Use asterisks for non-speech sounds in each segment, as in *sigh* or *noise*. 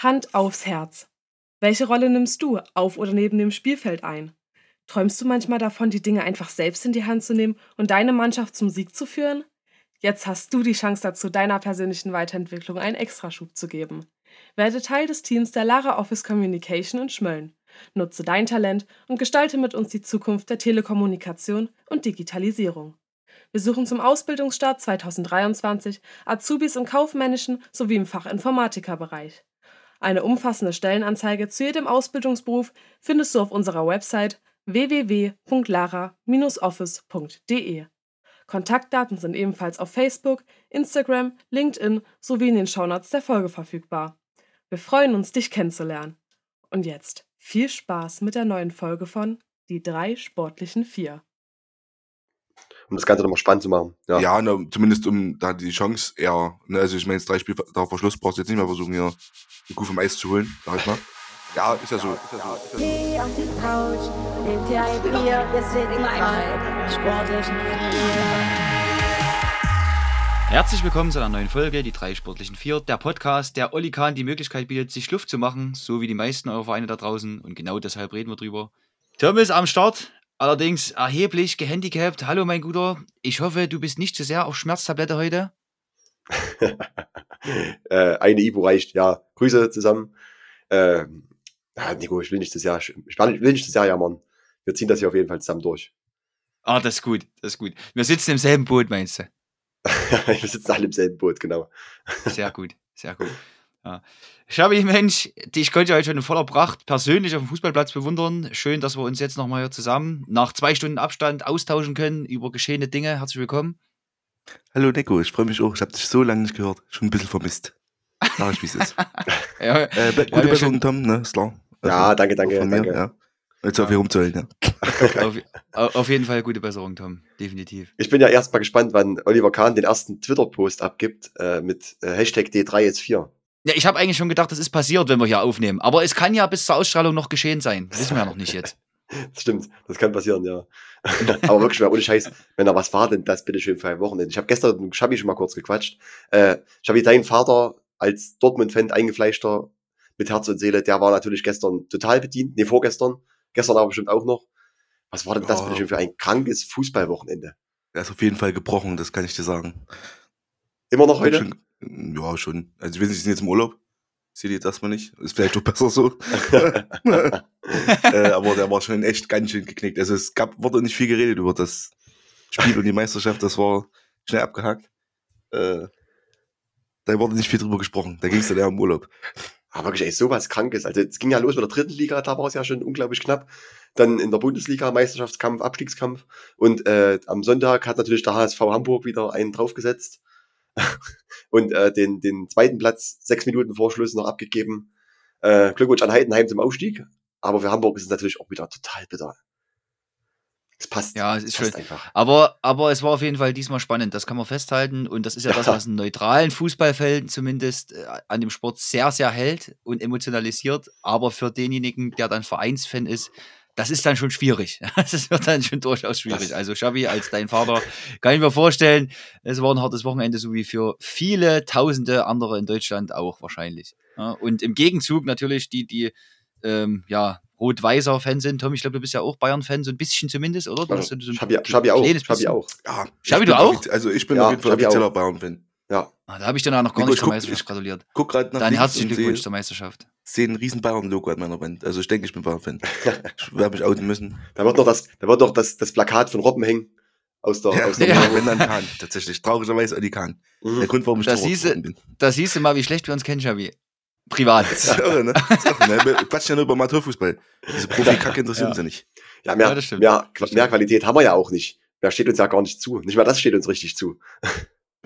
Hand aufs Herz. Welche Rolle nimmst du auf oder neben dem Spielfeld ein? Träumst du manchmal davon, die Dinge einfach selbst in die Hand zu nehmen und deine Mannschaft zum Sieg zu führen? Jetzt hast du die Chance dazu, deiner persönlichen Weiterentwicklung einen Extraschub zu geben. Werde Teil des Teams der Lara Office Communication in Schmölln. Nutze dein Talent und gestalte mit uns die Zukunft der Telekommunikation und Digitalisierung. Wir suchen zum Ausbildungsstart 2023 Azubis im kaufmännischen sowie im Fachinformatikerbereich. Eine umfassende Stellenanzeige zu jedem Ausbildungsberuf findest du auf unserer Website www.lara-office.de. Kontaktdaten sind ebenfalls auf Facebook, Instagram, LinkedIn sowie in den Shownotes der Folge verfügbar. Wir freuen uns, dich kennenzulernen. Und jetzt viel Spaß mit der neuen Folge von Die drei sportlichen Vier. Um das Ganze nochmal spannend zu machen. Ja, ja ne, zumindest um da die Chance eher, ne, also ich meine, jetzt drei Spiele da vor Schluss brauchst du jetzt nicht mehr versuchen, hier eine Kuh vom Eis zu holen, sag ich mal. Ja, ist ja so. Ist ja so, ist ja so. Geh auf die Couch, nimm dir ein Bier, wir sind die drei sportlichen Vier. Herzlich willkommen zu einer neuen Folge, die drei sportlichen Vier, der Podcast, der Olli Kahn die Möglichkeit bietet, sich Luft zu machen, so wie die meisten eurer Vereine da draußen. Und genau deshalb reden wir drüber. Tom ist am Start, allerdings erheblich gehandicapt. Hallo, mein Guter. Ich hoffe, du bist nicht zu sehr auf Schmerztablette heute. *laughs* äh, eine Ibu reicht, ja. Grüße zusammen. Äh, Nico, ich will nicht das Jahr, ich will nicht das Jahr jammern. Wir ziehen das hier auf jeden Fall zusammen durch. Ah, das ist gut, das ist gut. Wir sitzen im selben Boot, meinst du? *laughs* wir sitzen alle im selben Boot, genau. Sehr gut, sehr gut. Ja. Schabi, Mensch, dich konnte ich heute schon in voller Pracht persönlich auf dem Fußballplatz bewundern. Schön, dass wir uns jetzt nochmal hier zusammen nach zwei Stunden Abstand austauschen können über geschehene Dinge. Herzlich willkommen. Hallo Nico, ich freue mich auch. Ich habe dich so lange nicht gehört. Schon ein bisschen vermisst. Sag ich, wie es ist. *laughs* ja, äh, gute ja, Besserung, Tom, ne? Ist klar. Also, ja, danke, danke. Mir, danke. Ja. Jetzt *laughs* auf hier rumzuhören, ja. auf, auf, jeden Fall gute Besserung, Tom. Definitiv. Ich bin ja erstmal gespannt, wann Oliver Kahn den ersten Twitter-Post abgibt äh, mit äh, Hashtag D3 jetzt 4. Ja, ich habe eigentlich schon gedacht, das ist passiert, wenn wir hier aufnehmen. Aber es kann ja bis zur Ausstrahlung noch geschehen sein. Das wissen wir ja noch nicht jetzt. *laughs* Das stimmt, das kann passieren, ja. *laughs* Aber wirklich mal ohne Scheiß, wenn da was war, denn das bitte schön für ein Wochenende. Ich habe gestern mit Schabi schon mal kurz gequatscht. Äh, Schabi, dein Vater als Dortmund-Fan, eingefleischter mit Herz und Seele, der war natürlich gestern total bedient, nee, vorgestern, gestern aber bestimmt auch noch. Was war denn das bitte schön für ein krankes Fußballwochenende? Er ist auf jeden Fall gebrochen, das kann ich dir sagen. Immer noch heute? Schon, ja, schon. Also, ich weiß nicht, Sie sind jetzt im Urlaub. Seht ihr das mal nicht? Ist vielleicht doch besser so. *laughs* äh, aber der war schon echt ganz schön geknickt. Also es gab, wurde nicht viel geredet über das Spiel und die Meisterschaft. Das war schnell abgehakt. Äh, da wurde nicht viel drüber gesprochen. Da ging es dann eher um Urlaub. Aber wirklich, ey, sowas Krankes. Also es ging ja los mit der dritten Liga, da war es ja schon unglaublich knapp. Dann in der Bundesliga Meisterschaftskampf, Abstiegskampf. Und äh, am Sonntag hat natürlich der HSV Hamburg wieder einen draufgesetzt *laughs* und äh, den, den zweiten Platz sechs Minuten vor Schluss noch abgegeben. Äh, Glückwunsch an Heidenheim zum Aufstieg. Aber für Hamburg ist es natürlich auch wieder total bitter. Es passt. Ja, es ist schön. Einfach. Aber, aber es war auf jeden Fall diesmal spannend. Das kann man festhalten. Und das ist ja, ja. *laughs* das, was einen neutralen Fußballfeld zumindest äh, an dem Sport sehr, sehr hält und emotionalisiert. Aber für denjenigen, der dann Vereinsfan ist, das ist dann schon schwierig. *laughs* Das wird dann schon durchaus schwierig. Also Xavi als dein Vater kann ich mir vorstellen, es war ein hartes Wochenende, so wie für viele tausende andere in Deutschland auch wahrscheinlich. und im Gegenzug natürlich die, die ähm, ja, rot-weißer Fan sind. Tom, ich glaube, du bist ja auch Bayern-Fan, so ein bisschen zumindest, oder? Du hast so ein Schabi, Schabi auch. Schabi auch. Ja, Schabi, du auch? Also ich bin ja, auf jeden Fall offizieller Bayern-Fan. Ja. Ah, da habe ich dann auch noch gar Nico, nicht zur Meisterschaft gratuliert. Guck gerade nach Dann herzlichen Glückwunsch zur Meisterschaft. Sehe ein riesen Bayern-Logo an meiner Band. Also ich denke, ich bin Bayern-Fan. *laughs* ich werde mich outen müssen. Da wird noch das, da wird noch das, das Plakat von Robben hängen. Aus der, ja, aus der ja. wenn dann Kahn, tatsächlich. Traurigerweise Adi Kahn. Mhm. Der Grund, warum ich das hieße, bin. Das hieße mal, wie schlecht wir uns kennen, Xavi. Privat. Das ist irre, ne? Das ist irre, ne? Wir quatschen ja nur über Amateurfußball. Diese Profi-Kacke interessiert ja. uns ja nicht. Ja, mehr, ja, mehr, mehr Qualität haben wir ja auch nicht. Mehr steht uns ja gar nicht zu. Nicht mal das steht uns richtig zu.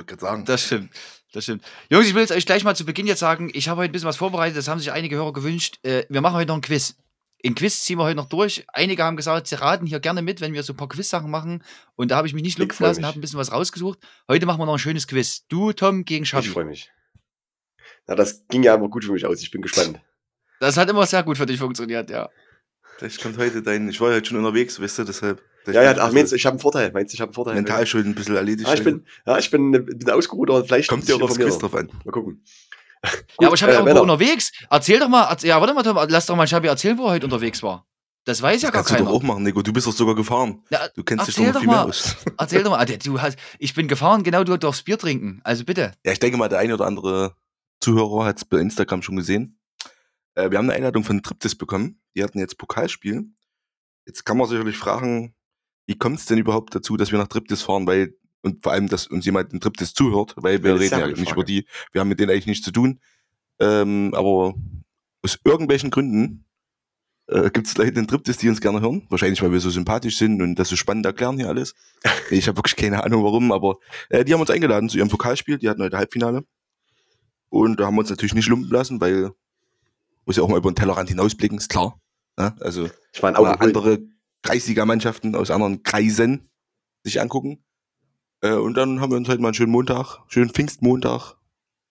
Ich würde sagen. Das stimmt. Das stimmt. Jungs, ich will jetzt euch gleich mal zu Beginn jetzt sagen, ich habe heute ein bisschen was vorbereitet, das haben sich einige Hörer gewünscht. Äh, wir machen heute noch ein Quiz. In Quiz ziehen wir heute noch durch. Einige haben gesagt, sie raten hier gerne mit, wenn wir so ein paar Quiz-Sachen machen. Und da habe ich mich nicht lupfen lassen, habe ein bisschen was rausgesucht. Heute machen wir noch ein schönes Quiz. Du, Tom, gegen Schabi. Ich freue mich. Na, das ging ja immer gut für mich aus. Ich bin gespannt. Das hat immer sehr gut für dich funktioniert, ja. Vielleicht kommt heute dein. Ich war ja heute schon unterwegs, weißt du, deshalb. Ja, ja, ach, meinst du, ich habe einen Vorteil. Meinst du, ich habe einen Vorteil? Mental schon ein bisschen erledigt. Ja, ich bin, ja, ich bin, bin ausgeruht und vielleicht. Kommt dir auch aufs Quiz drauf an. Mal gucken. *laughs* ja, aber Schabi äh, war unterwegs. Erzähl doch mal, erzähl, ja, warte mal, lass doch mal Schabi erzählen, wo er heute unterwegs war. Das weiß das ja gar keiner. Kannst du doch auch machen, Nico. Du bist doch sogar gefahren. Ja, du kennst dich doch, doch viel mal. mehr aus. *laughs* Erzähl doch mal. Du hast, ich bin gefahren, genau, du darfst Bier trinken. Also bitte. Ja, ich denke mal, der eine oder andere Zuhörer hat es bei Instagram schon gesehen. Äh, wir haben eine Einladung von Triptis bekommen. Die hatten jetzt Pokalspiel. Jetzt kann man sicherlich fragen, wie kommt es denn überhaupt dazu, dass wir nach Triptis fahren? Weil, und vor allem, dass uns jemand in Triptis zuhört, weil wir reden ja nicht Frage. über die, wir haben mit denen eigentlich nichts zu tun. Ähm, aber aus irgendwelchen Gründen äh, gibt es Leute in Triptis, die uns gerne hören. Wahrscheinlich, weil wir so sympathisch sind und das so spannend erklären hier alles. *laughs* ich habe wirklich keine Ahnung warum, aber äh, die haben uns eingeladen zu ihrem Pokalspiel. Die hatten heute Halbfinale. Und da haben wir uns natürlich nicht lumpen lassen, weil muss ja auch mal über den Tellerrand hinausblicken, ist klar. Ja, also ich meine, auch andere Kreisliga-Mannschaften aus anderen Kreisen sich angucken. Äh, und dann haben wir uns halt mal einen schönen Montag, schönen Pfingstmontag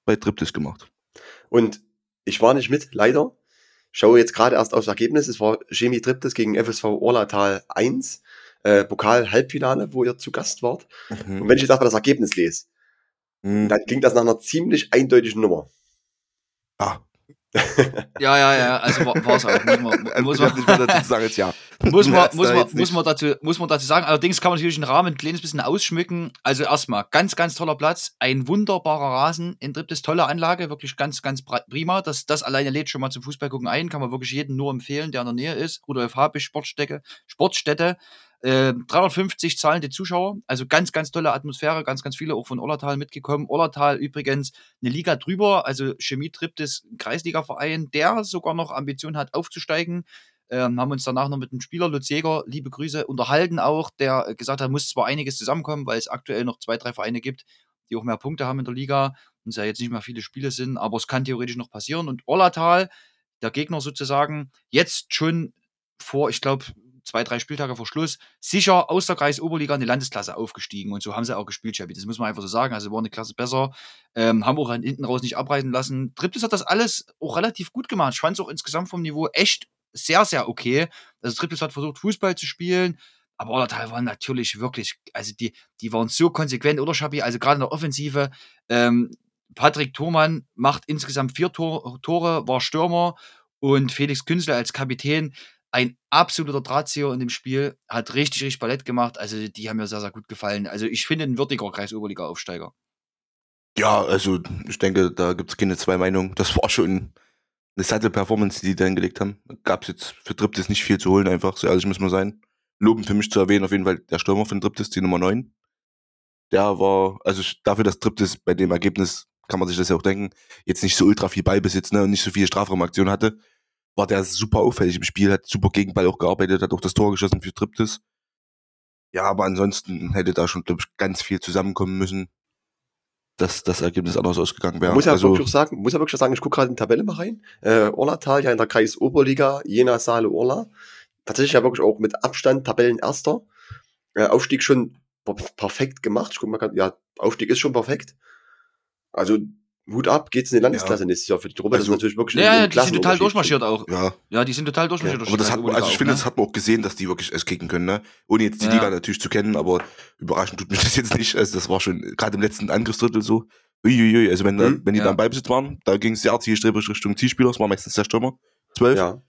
bei Triptis gemacht. Und ich war nicht mit, leider. Schaue jetzt gerade erst aufs Ergebnis. Es war Chemie Triptis gegen FSV Orlatal 1. Äh, Pokal-Halbfinale, wo ihr zu Gast wart. Mhm. Und wenn ich jetzt erstmal das Ergebnis lese, mhm. dann klingt das nach einer ziemlich eindeutigen Nummer. Ah, ja, ja, ja, also war es auch. Muss *laughs* man, muss man, dazu sagen, jetzt ja. Muss man, muss, man, muss, man dazu, muss man dazu sagen. Allerdings kann man natürlich den Rahmen ein kleines bisschen ausschmücken. Also erstmal, ganz, ganz toller Platz. Ein wunderbarer Rasen in Triptis, tolle Anlage, wirklich ganz, ganz prima. Das, das alleine lädt schon mal zum Fußballgucken ein. Kann man wirklich jedem nur empfehlen, der in der Nähe ist. Rudolf Habisch, Sportstätte, Sportstätte. 350 ähm, zahlende Zuschauer, also ganz, ganz tolle Atmosphäre, ganz, ganz viele auch von Ollertal mitgekommen. Ollertal übrigens eine Liga drüber, also Chemie Triptis Kreisliga-Verein, der sogar noch Ambitionen hat aufzusteigen. Ähm, haben uns danach noch mit dem Spieler Lutz Jäger, liebe Grüße, unterhalten auch, der gesagt hat, muss zwar einiges zusammenkommen, weil es aktuell noch zwei, drei Vereine gibt, die auch mehr Punkte haben in der Liga und es ja jetzt nicht mehr viele Spiele sind, aber es kann theoretisch noch passieren. Und Ollertal, der Gegner sozusagen, jetzt schon vor, ich glaube, zwei, drei Spieltage vor Schluss sicher aus der Kreisoberliga in die Landesklasse aufgestiegen. Und so haben sie auch gespielt, Shabby. Das muss man einfach so sagen. Also war eine Klasse besser. Ähm, haben auch hinten raus nicht abreißen lassen. Triptis hat das alles auch relativ gut gemacht. Ich fand es auch insgesamt vom Niveau echt sehr, sehr okay. Also Triptis hat versucht, Fußball zu spielen. Aber Orlatal waren natürlich wirklich, also die, die waren so konsequent, oder Schabi? Also gerade in der Offensive. Ähm, Patrick Thormann macht insgesamt vier Tor, Tore, war Stürmer und Felix Künstler als Kapitän ein absoluter Drahtzieher in dem Spiel, hat richtig, richtig Ballett gemacht. Also die haben mir sehr, sehr gut gefallen. Also ich finde ein würdiger Kreis-Oberliga-Aufsteiger. Ja, also ich denke, da gibt es keine zwei Meinungen. Das war schon eine satte Performance, die die da hingelegt haben. Gab es jetzt für Triptis nicht viel zu holen, einfach, so ehrlich muss man sein. Loben für mich zu erwähnen, auf jeden Fall der Stürmer von Triptis, die Nummer 9. Der war, also dafür, dass Triptis bei dem Ergebnis, kann man sich das ja auch denken, jetzt nicht so ultra viel Ballbesitz ne, und nicht so viele Strafraumaktionen hatte, war der super auffällig im Spiel, hat super Gegenball auch gearbeitet, hat auch das Tor geschossen für Triptis. Ja, aber ansonsten hätte da schon, glaube ich, ganz viel zusammenkommen müssen, dass das Ergebnis anders ausgegangen wäre. Muss ja also, wirklich sagen, muss ja wirklich sagen, ich gucke gerade in die Tabelle mal rein. Äh, Orlatal ja in der Kreis Oberliga, Jena, Saale, Orla. Tatsächlich ja wirklich auch mit Abstand Tabellenerster. Äh, Aufstieg schon perfekt gemacht. Ich guck mal, ja, Aufstieg ist schon perfekt. Also Hut ab, geht's in die Landesklasse ja. nächstes Jahr für die Truppe. Also, das ist natürlich wirklich Ja, ja die sind total durchmarschiert auch. Ja. ja, die sind total durchmarschiert. Ja. Aber das hat, also ich finde, ne? das hat man auch gesehen, dass die wirklich es kicken können, ne? Ohne jetzt die ja. Liga natürlich zu kennen, aber überraschend tut mich das jetzt nicht. Also das war schon gerade im letzten Angriffsdrittel so. Uiuiui, also wenn, mhm. wenn die ja. dann Beibesitz waren, da ging es sehr zielstrebig Richtung Zielspieler, das war meistens der Stürmer. Zwölf. Ja.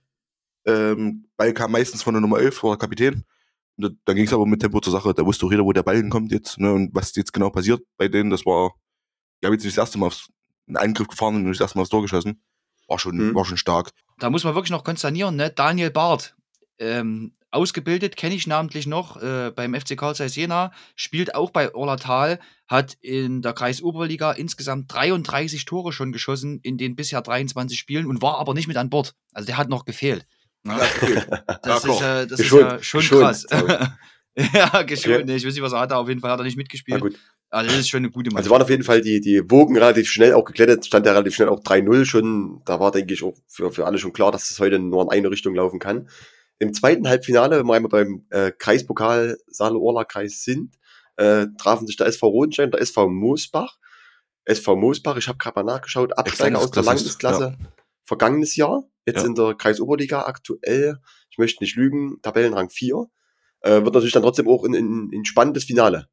Ähm, Ball kam meistens von der Nummer 11, war der Kapitän. Und dann ging es aber mit Tempo zur Sache. Da wusste auch jeder, wo der Ball hinkommt jetzt, ne? Und was jetzt genau passiert bei denen, das war, ich habe jetzt nicht das erste Mal aufs einen Angriff gefahren und erstmal aufs Tor geschossen. War schon, mhm. war schon stark. Da muss man wirklich noch konsternieren, ne? Daniel Barth, ähm, ausgebildet, kenne ich namentlich noch äh, beim FC Karl Zeiss Jena, spielt auch bei Orlatal, hat in der Kreisoberliga insgesamt 33 Tore schon geschossen in den bisher 23 Spielen und war aber nicht mit an Bord. Also der hat noch gefehlt. Ne? Das, ist, äh, das ist, ja schon krass. *laughs* *laughs* ja, geschont. Okay. Ich weiß nicht, was er hatte. Auf jeden Fall hat er nicht mitgespielt. Also das ist schon eine gute Mannschaft. Also waren auf jeden Fall die, die Wogen relativ schnell auch geklettert, stand ja relativ schnell auch 3-0 schon. Da war, denke ich, auch für, für alle schon klar, dass es heute nur in eine Richtung laufen kann. Im zweiten Halbfinale, wenn wir einmal beim äh, Kreispokal Saale-Orla-Kreis sind, äh, trafen sich der SV Rodenstein und der SV Moosbach. SV Moosbach, ich habe gerade mal nachgeschaut, Absteiger aus der Landesklasse ja. vergangenes Jahr, jetzt ja. in der Kreisoberliga aktuell, ich möchte nicht lügen, Tabellenrang 4. Äh, wird natürlich dann trotzdem auch ein, ein, ein spannendes Finale.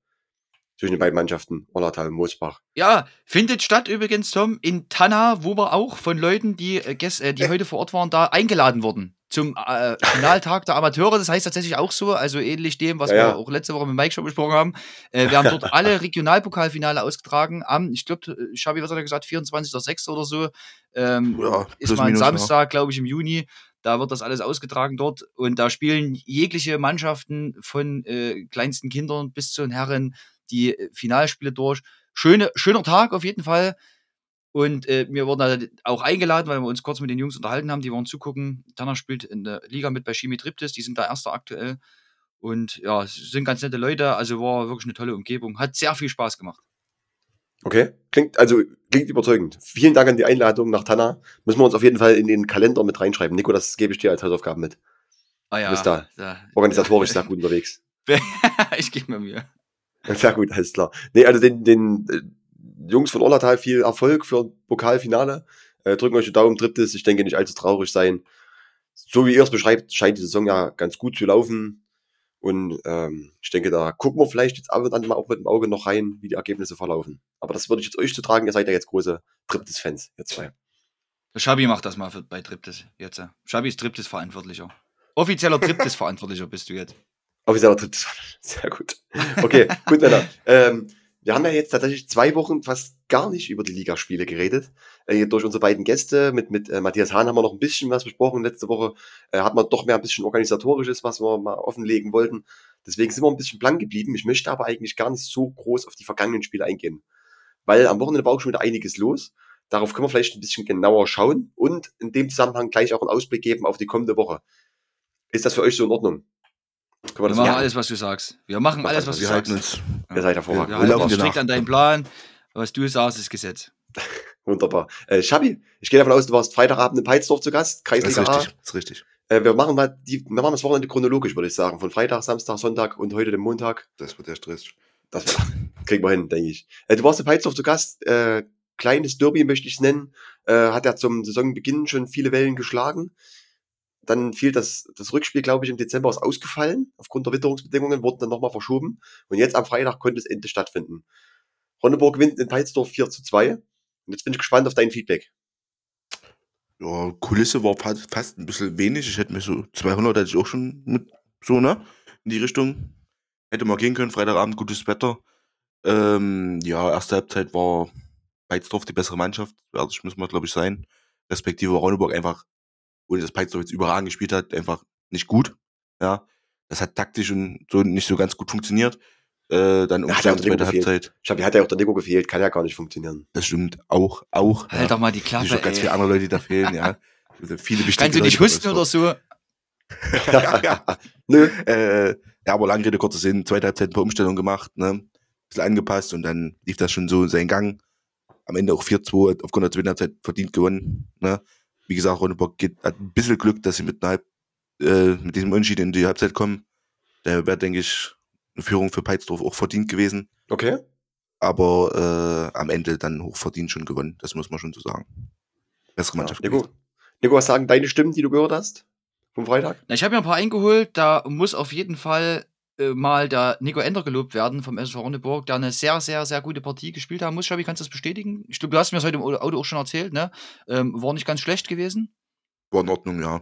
zwischen den beiden Mannschaften, Orlatal und Moosbach. Ja, findet statt übrigens, Tom, in Tanna, wo wir auch von Leuten, die, äh, äh die heute vor Ort waren, da eingeladen wurden zum äh, *laughs* Finaltag der Amateure. Das heißt tatsächlich auch so, also ähnlich dem, was ja, wir ja. auch letzte Woche mit Mike schon besprochen haben. Äh, wir haben dort *laughs* alle Regionalpokalfinale ausgetragen am, ich glaube, Schabi, was hat er gesagt, 24.06. oder so. Ähm, ja, ist mal ein Samstag, glaube ich, im Juni. Da wird das alles ausgetragen dort und da spielen jegliche Mannschaften von äh, kleinsten Kindern bis zu den Herren die äh, Finalspiele durch. Schöne, schöner Tag auf jeden Fall. Und äh, wir wurden auch eingeladen, weil wir uns kurz mit den Jungs unterhalten haben. Die wollen zugucken. Tanner spielt in der Liga mit bei Chemie Triptis. Die sind da Erster aktuell. Und ja, sind ganz nette Leute. Also war wirklich eine tolle Umgebung. Hat sehr viel Spaß gemacht. Okay, klingt, also klingt überzeugend. Vielen Dank an die Einladung nach Tanner. Müssen wir uns auf jeden Fall in den Kalender mit reinschreiben. Nico, das gebe ich dir als Hausaufgaben mit. Ah ja. Du bist da ja. organisatorisch sehr *laughs* gut unterwegs. *laughs* ich gebe mir Mühe. Sehr gut, alles klar. Nee, also den, den äh, Jungs von Orlatal viel Erfolg für Pokalfinale. Äh, drücken euch die Daumen, drittes. Ich denke nicht allzu traurig sein. So wie ihr es beschreibt, scheint die Saison ja ganz gut zu laufen. Und ähm, ich denke, da gucken wir vielleicht jetzt ab und an mal auch mit dem Auge noch rein, wie die Ergebnisse verlaufen. Aber das würde ich jetzt euch zu tragen. Ihr seid ja jetzt große Triptis-Fans, ihr zwei. Der Schabi macht das mal für, bei Triptis jetzt. Schabi ist Triptis-Verantwortlicher. Offizieller *laughs* Triptis-Verantwortlicher bist du jetzt. Offizieller Triptis-Verantwortlicher. Sehr gut. Okay, gut, Männer. Ähm, wir haben ja jetzt tatsächlich zwei Wochen fast gar nicht über die Ligaspiele geredet. Äh, durch unsere beiden Gäste mit, mit äh, Matthias Hahn haben wir noch ein bisschen was besprochen. Letzte Woche äh, hat man doch mehr ein bisschen organisatorisches, was wir mal offenlegen wollten. Deswegen sind wir ein bisschen blank geblieben. Ich möchte aber eigentlich gar nicht so groß auf die vergangenen Spiele eingehen. Weil am Wochenende war auch schon wieder einiges los. Darauf können wir vielleicht ein bisschen genauer schauen und in dem Zusammenhang gleich auch einen Ausblick geben auf die kommende Woche. Ist das für euch so in Ordnung? wir, wir machen ja. alles, was du sagst. Wir machen alles, was wir du halten sagst. Uns. Ihr seid hervorragend. Wir, wir halten uns strikt an deinen Plan. Was du sagst, ist Gesetz. *laughs* Wunderbar. Äh, Schabi, ich gehe davon aus, du warst Freitagabend in Peitsdorf zu Gast. Kreisliga das ist richtig. Das ist richtig. Äh, wir machen mal die, wir machen das Wochenende chronologisch, würde ich sagen. Von Freitag, Samstag, Sonntag und heute den Montag. Das wird der Stress. Das *laughs* kriegen wir hin, denke ich. Äh, du warst in Peitsdorf zu Gast. Äh, kleines Derby möchte ich es nennen. Äh, hat er zum Saisonbeginn schon viele Wellen geschlagen. Dann fiel das, das Rückspiel, glaube ich, im Dezember ist ausgefallen. Aufgrund der Witterungsbedingungen wurden dann nochmal verschoben. Und jetzt am Freitag konnte es endlich stattfinden. Ronneburg gewinnt in Peitsdorf 4 zu 2. Und jetzt bin ich gespannt auf dein Feedback. Ja, Kulisse war fast ein bisschen wenig. Ich hätte mir so 200 hätte ich auch schon mit so, ne? In die Richtung. Hätte mal gehen können. Freitagabend, gutes Wetter. Ähm, ja, erste Halbzeit war Peitsdorf die bessere Mannschaft. Ehrlich müssen wir, glaube ich, sein. Respektive Ronneburg einfach ohne dass Peitzdorf jetzt überragend gespielt hat, einfach nicht gut. Ja, das hat taktisch und so nicht so ganz gut funktioniert. Äh, dann umgestellt ja, bei der Halbzeit. Ich glaube, hier hat ja auch der Nico gefehlt, kann ja gar nicht funktionieren. Das stimmt, auch, auch. Halt ja. doch mal die Klappe. Es ganz viele andere Leute, die da fehlen, ja. *laughs* Also viele Kannst du nicht husten oder so? ja, *laughs* ja. Nö. Äh, ja, aber lange Rede, kurzer Sinn, zweite Halbzeit ein paar Umstellungen gemacht, ne? Bisschen angepasst und dann lief das schon so seinen Gang. Am Ende auch 4-2 aufgrund der zweiten Halbzeit verdient gewonnen, ne? wie gesagt, Ronneburg geht, hat ein bisschen Glück, dass sie mit, einer äh, mit diesem Unentschieden in die Halbzeit kommen. Da wäre, denke ich, eine Führung für Peitsdorf auch verdient gewesen. Okay. Aber äh, am Ende dann hochverdient schon gewonnen. Das muss man schon so sagen. Bessere Mannschaft. Ja, Nico, Nico, was sagen deine Stimmen, die du gehört hast? Vom Freitag? Na, ich habe mir ein paar eingeholt. Da muss auf jeden Fall äh, mal der Nico Ender gelobt werden vom SV Ronneburg, der eine sehr, sehr, sehr gute Partie gespielt haben muss. Schabi, kannst du das bestätigen? Ich glaube, du hast mir das heute im Auto auch schon erzählt, ne? Ähm, war nicht ganz schlecht gewesen? War in Ordnung, ja.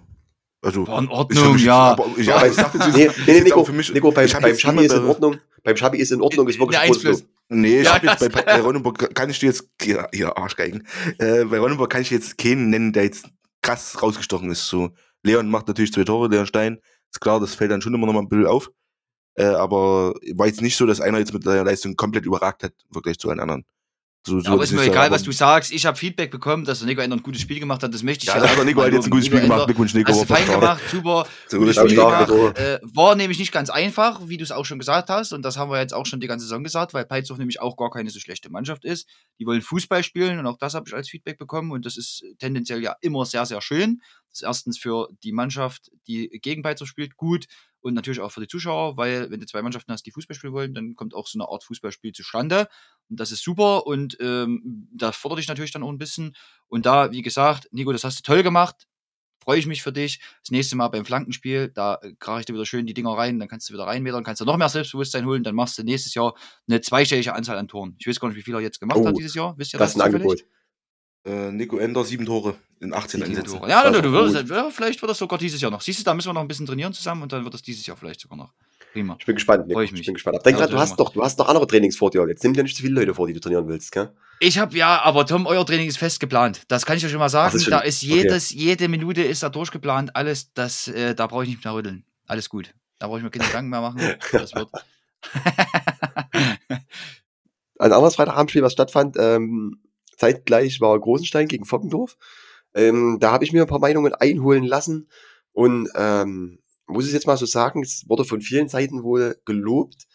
Also, war in Ordnung, ja. Aber, ja, aber ich dachte, nee, nee, Nico, für mich, Nico, beim, beim Schabi ist in Ordnung. Beim Schabi ist in Ordnung, ist wirklich groß. Nee, ich ja, jetzt bei, bei Ronneburg kann ich dir jetzt, hier, hier Arschgeigen, äh, bei Ronneburg kann ich jetzt keinen nennen, der jetzt krass rausgestochen ist. So, Leon macht natürlich zwei Tore, Leon Stein, ist klar, das fällt dann schon immer noch mal ein bisschen auf. Äh, aber war jetzt nicht so, dass einer jetzt mit der Leistung komplett überragt hat, wirklich zu allen anderen. So, so aber ist mir egal, was du sagst. Ich habe Feedback bekommen, dass der Nico ein gutes Spiel gemacht hat. Das möchte ich ja. Ja, Nico hat jetzt ein gutes Spiel gemacht. Glückwunsch, Nico. Hast du fein gemacht, super. So gutes Spiel gemacht. Äh, war nämlich nicht ganz einfach, wie du es auch schon gesagt hast. Und das haben wir jetzt auch schon die ganze Saison gesagt, weil Peitzow nämlich auch gar keine so schlechte Mannschaft ist. Die wollen Fußball spielen und auch das habe ich als Feedback bekommen. Und das ist tendenziell ja immer sehr, sehr schön. Das ist erstens für die Mannschaft, die gegen Peitzow spielt, gut und natürlich auch für die Zuschauer, weil wenn du zwei Mannschaften hast, die Fußball spielen wollen, dann kommt auch so eine Art Fußballspiel zustande. Und das ist super und ähm, das fordert dich natürlich dann auch ein bisschen. Und da, wie gesagt, Nico, das hast du toll gemacht. freue ich mich für dich. Das nächste Mal beim Flankenspiel, da äh, krach ich dir wieder schön die Dinger rein, dann kannst du wieder reinmetern, kannst du noch mehr Selbstbewusstsein holen, dann machst du nächstes Jahr eine zweistellige Anzahl an Toren. Ich weiß gar nicht, wie viel er jetzt gemacht oh, hat dieses Jahr. Wisst ihr das? Das ist ein Angebot. Äh, Nico Ender, sieben Tore in 18 Einsätzen. Ja, du, du würdest, ja, vielleicht wird das sogar dieses Jahr noch. Siehst du, da müssen wir noch ein bisschen trainieren zusammen und dann wird das dieses Jahr vielleicht sogar noch. Prima. Ich bin gespannt, Nico. Ich, ich, bin gespannt. Denk ja, dran, du hast, doch, du hast doch andere Trainings vor dir. Jetzt nimm dir nicht so viele Leute vor, die du trainieren willst, gell? Ich habe ja, aber Tom, euer Training ist fest geplant. Das kann ich euch schon mal sagen. Ist schon, da ist jedes, okay. jede Minute ist da durchgeplant. Alles, das, äh, da brauche ich nicht mehr rütteln. Alles gut. Da brauche ich mir keine Gedanken mehr machen. *laughs* Das wird. Ein anderes Freitagabendspiel, was stattfand, ähm, zeitgleich war Großenstein gegen Foppendorf. Ähm, da habe ich mir ein paar Meinungen einholen lassen und ähm, muss es jetzt mal so sagen, es wurde von vielen Seiten wohl gelobt,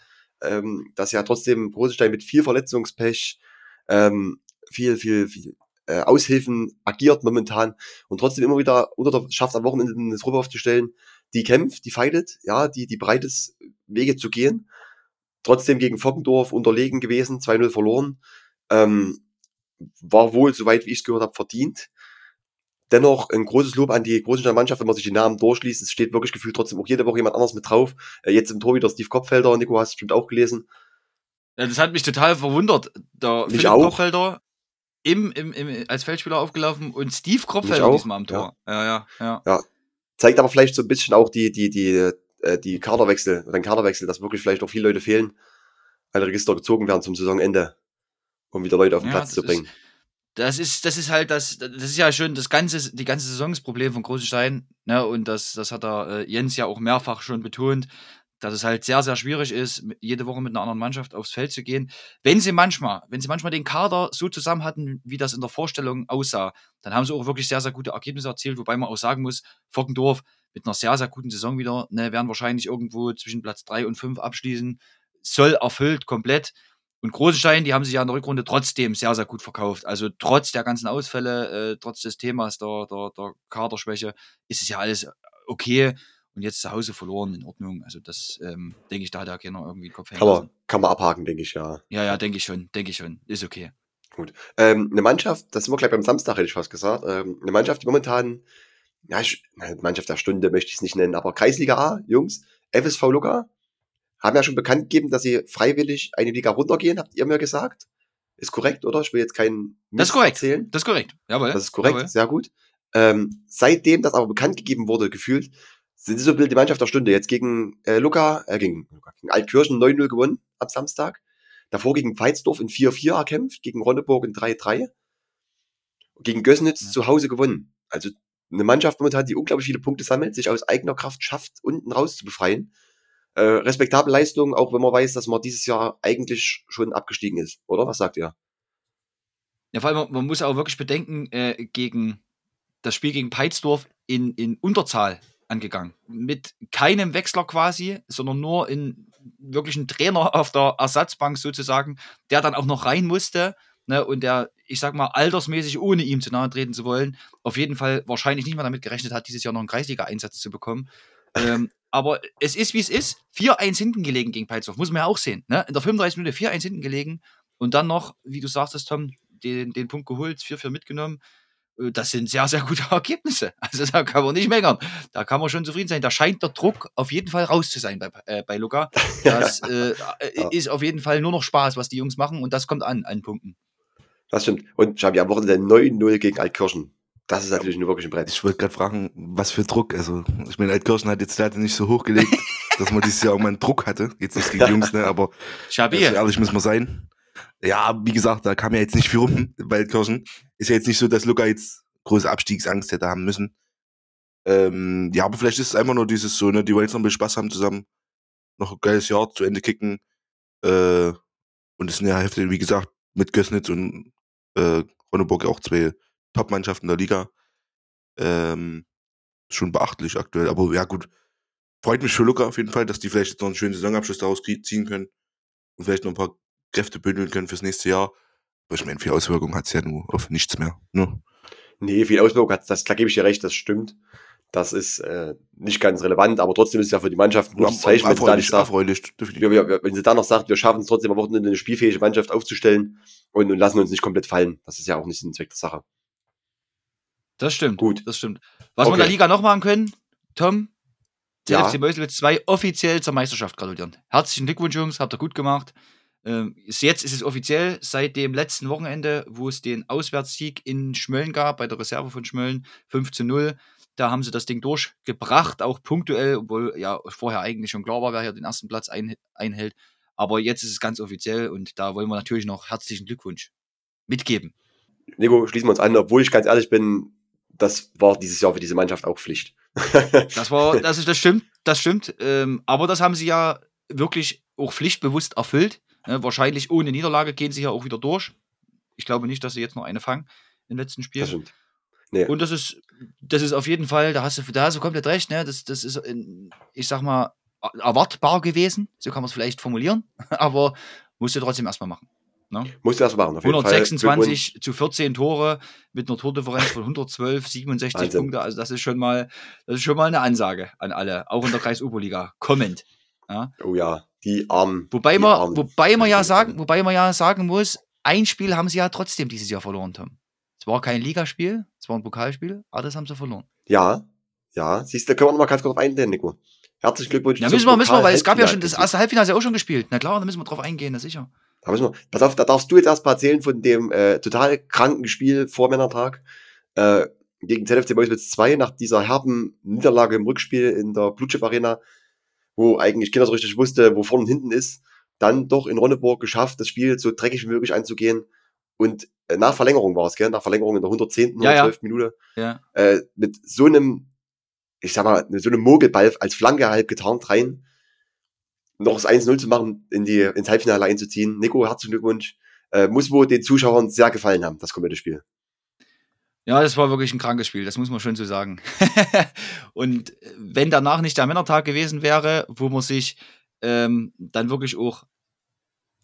ähm, dass ja trotzdem Großenstein mit viel Verletzungspech, ähm, viel, viel, viel äh, Aushilfen agiert momentan und trotzdem immer wieder unter der schafft am Wochenende eine Truppe aufzustellen, die kämpft, die fightet, ja, die, die bereit ist, Wege zu gehen. Trotzdem gegen Fockendorf unterlegen gewesen, 2-0 verloren. Ähm, war wohl, soweit wie ich es gehört habe, verdient. Dennoch ein großes Lob an die große Mannschaft, wenn man sich die Namen durchliest. Es steht wirklich gefühlt trotzdem auch jede Woche jemand anders mit drauf. Äh, jetzt im Tor wieder Steve Kopfelder. Nico, hast du bestimmt auch gelesen. Ja, das hat mich total verwundert. Der mich Philipp auch. Kopfelder im, im, im, als Feldspieler aufgelaufen und Steve Kopfelder diesmal am Tor. Ja. Ja, ja, ja. Zeigt aber vielleicht so ein bisschen auch die, die, die, äh, die Kaderwechsel, den Kaderwechsel, dass wirklich vielleicht auch viele Leute fehlen, weil Register gezogen werden zum Saisonende, um wieder Leute auf den Platz zu bringen. Ist, das ist, das ist halt das, das ist ja schon das ganze, die ganze Saison das Problem von Großen Stein, ne, und das, das hat der äh, Jens ja auch mehrfach schon betont, dass es halt sehr, sehr schwierig ist, jede Woche mit einer anderen Mannschaft aufs Feld zu gehen. Wenn sie manchmal, wenn sie manchmal den Kader so zusammen hatten, wie das in der Vorstellung aussah, dann haben sie auch wirklich sehr, sehr gute Ergebnisse erzielt, wobei man auch sagen muss, Fockendorf mit einer sehr, sehr guten Saison wieder, ne, werden wahrscheinlich irgendwo zwischen Platz 3 und 5 abschließen. Soll erfüllt komplett. Und Großenstein, die haben sich ja in der Rückrunde trotzdem sehr, sehr gut verkauft. Also trotz der ganzen Ausfälle, äh, trotz des Themas der, der, der Kaderschwäche, ist es ja alles okay. Und jetzt zu Hause verloren, in Ordnung. Also das, ähm, denke ich, da hat ja keiner irgendwie Kopf kann man, kann man abhaken, denke ich, ja. Ja, ja, denke ich schon, denke ich schon. Ist okay. Gut. Ähm, eine Mannschaft, das sind wir gleich beim Samstag, hätte ich fast gesagt, ähm, eine Mannschaft, die momentan, ja, ich, Mannschaft der Stunde möchte ich es nicht nennen, aber Kreisliga A, Jungs, FSV Luca, haben ja schon bekannt gegeben, dass sie freiwillig eine Liga runtergehen, habt ihr mir gesagt. Ist korrekt, oder? Ich will jetzt keinen Mist Das ist korrekt. Erzählen. Das ist korrekt. Jawohl. Das ist korrekt, Jawohl. sehr gut. Ähm, seitdem das aber bekannt gegeben wurde, gefühlt, sind sie so die Mannschaft der Stunde. Jetzt gegen äh, Luca, äh, gegen, gegen Altkirchen 9-0 gewonnen am Samstag. Davor gegen Pfalzdorf in 4-4 erkämpft, gegen Ronneburg in 3-3. Gegen Gößnitz ja. zu Hause gewonnen. Also eine Mannschaft momentan, die unglaublich viele Punkte sammelt, sich aus eigener Kraft schafft, unten raus zu befreien äh, respektable Leistung, auch wenn man weiß, dass man dieses Jahr eigentlich schon abgestiegen ist, oder? Was sagt ihr? Ja, vor allem, man muss auch wirklich bedenken, äh, gegen das Spiel gegen Peitsdorf in, in Unterzahl angegangen. Mit keinem Wechsler quasi, sondern nur in wirklich einen Trainer auf der Ersatzbank sozusagen, der dann auch noch rein musste. Ne, und der, ich sag mal, altersmäßig, ohne ihm zu nahe treten zu wollen, auf jeden Fall wahrscheinlich nicht mal damit gerechnet hat, dieses Jahr noch einen Kreisliga-Einsatz zu bekommen. Ähm, aber es ist, wie es ist. 4-1 hinten gelegen gegen Peitsdorf, muss man ja auch sehen. Ne? In der 35 Minute 4-1 hinten gelegen und dann noch, wie du sagtest, Tom, den, den Punkt geholt, 4-4 mitgenommen. Äh, das sind sehr, sehr gute *laughs* Ergebnisse. Also da kann man nicht meckern. Da kann man schon zufrieden sein. Da scheint der Druck auf jeden Fall raus zu sein bei, äh, bei Luca. *laughs* Das äh, ja. ist auf jeden Fall nur noch Spaß, was die Jungs machen und das kommt an, an Punkten. Das stimmt. Und ich habe ja am Wochenende 9-0 gegen Altkirchen. Das ist natürlich nur wirklich ein Brett. Ich wollte gerade fragen, was für Druck. Also, ich meine, Altkirchen hat jetzt leider nicht so hochgelegt, *laughs* dass man dieses Jahr auch mal einen Druck hatte. Jetzt nicht gegen Jungs, ne? Aber also, ehrlich muss man sein. Ja, wie gesagt, da kam ja jetzt nicht viel rum bei Altkirchen. Ist ja jetzt nicht so, dass Luca jetzt große Abstiegsangst hätte haben müssen. Ähm, ja, aber vielleicht ist es einfach nur dieses so, ne, die wollen jetzt noch ein bisschen Spaß haben zusammen. Noch ein geiles Jahr zu Ende kicken. Äh, und es sind ja Hälfte, wie gesagt, mit Gößnitz und äh, Ronneburg auch zwei Top-Mannschaften der Liga. Ähm, schon beachtlich aktuell. Aber ja, gut. Freut mich für Luca auf jeden Fall, dass die vielleicht jetzt noch einen schönen Saisonabschluss daraus ziehen können und vielleicht noch ein paar Kräfte bündeln können fürs nächste Jahr. Aber ich meine, viel Auswirkungen hat es ja nur auf nichts mehr. Ne? Nee, viel Auswirkungen hat das, da gebe ich dir recht, das stimmt. Das ist äh, nicht ganz relevant, aber trotzdem ist es ja für die Mannschaft ein gutes Zeichen, wenn sie, da nicht sagt, wenn sie da noch sagt, wir schaffen es trotzdem am Wochenende eine spielfähige Mannschaft aufzustellen und, und lassen uns nicht komplett fallen. Das ist ja auch nicht Sinn Zweck der Sache. Das stimmt. Gut. Das stimmt. Was okay. wir in der Liga noch machen können, Tom, der ja. FC Meuselwitz 2 offiziell zur Meisterschaft gratulieren. Herzlichen Glückwunsch, Jungs, habt ihr gut gemacht. Ähm, jetzt ist es offiziell seit dem letzten Wochenende, wo es den Auswärtssieg in Schmölln gab, bei der Reserve von Schmölln, 5 zu 0. Da haben sie das Ding durchgebracht, auch punktuell, obwohl ja vorher eigentlich schon klar war, wer hier den ersten Platz ein, einhält. Aber jetzt ist es ganz offiziell und da wollen wir natürlich noch herzlichen Glückwunsch mitgeben. Nico, schließen wir uns an, obwohl ich ganz ehrlich bin, das war dieses Jahr für diese Mannschaft auch Pflicht. *laughs* das war, das ist, das stimmt, das stimmt. Ähm, aber das haben sie ja wirklich auch pflichtbewusst erfüllt. Ne, wahrscheinlich ohne Niederlage gehen sie ja auch wieder durch. Ich glaube nicht, dass sie jetzt noch eine fangen im letzten Spiel. Das stimmt. Nee. Und das ist, das ist auf jeden Fall, da hast du, da hast du komplett recht, ne? Das, das ist, ich sag mal, erwartbar gewesen. So kann man es vielleicht formulieren. *laughs* Aber musst du trotzdem erstmal machen. Ne? Musst du erstmal machen. 126 zu 14 Tore mit einer Tordifferenz von 112, 67 Wahnsinn. Punkte. Also das ist schon mal, das ist schon mal eine Ansage an alle, auch in der Kreis-Oberliga. Kommend. Ja? Oh ja, die Armen. Wobei die man, Armen. wobei man ja sagen, wobei man ja sagen muss, ein Spiel haben sie ja trotzdem dieses Jahr verloren, Tom. Es war kein Ligaspiel, es war ein Pokalspiel, aber das haben sie verloren. Ja, ja. Siehst du, können wir noch mal ganz kurz auf eingehen, Nico. Herzlichen Glückwunsch. Ja, müssen wir, müssen wir, weil es gab ja schon das erste Halbfinale ja auch schon gespielt. Na klar, da müssen wir drauf eingehen, na sicher. Da müssen wir, pass auf, da darfst du jetzt erst mal erzählen von dem äh, total kranken Spiel vor Männertag äh, gegen ZFC Meuselwitz 2 nach dieser herben Niederlage im Rückspiel in der Blutchip Arena, wo eigentlich keiner so richtig wusste, wo vorne und hinten ist. Dann doch in Ronneburg geschafft, das Spiel so dreckig wie möglich anzugehen. Und äh, nach Verlängerung war es, gell? Nach Verlängerung in der 110. Ja, 112. Ja. Minute. Ja. Äh, mit so einem, ich sag mal, so einem Mogelball als Flanke halb getarnt rein noch das 1-0 zu machen, in die, ins Halbfinale einzuziehen. Nico, herzlichen Glückwunsch. Äh, muss wohl den Zuschauern sehr gefallen haben, das komplette Spiel. Ja, das war wirklich ein krankes Spiel, das muss man schon so sagen. *laughs* und wenn danach nicht der Männertag gewesen wäre, wo man sich ähm, dann wirklich auch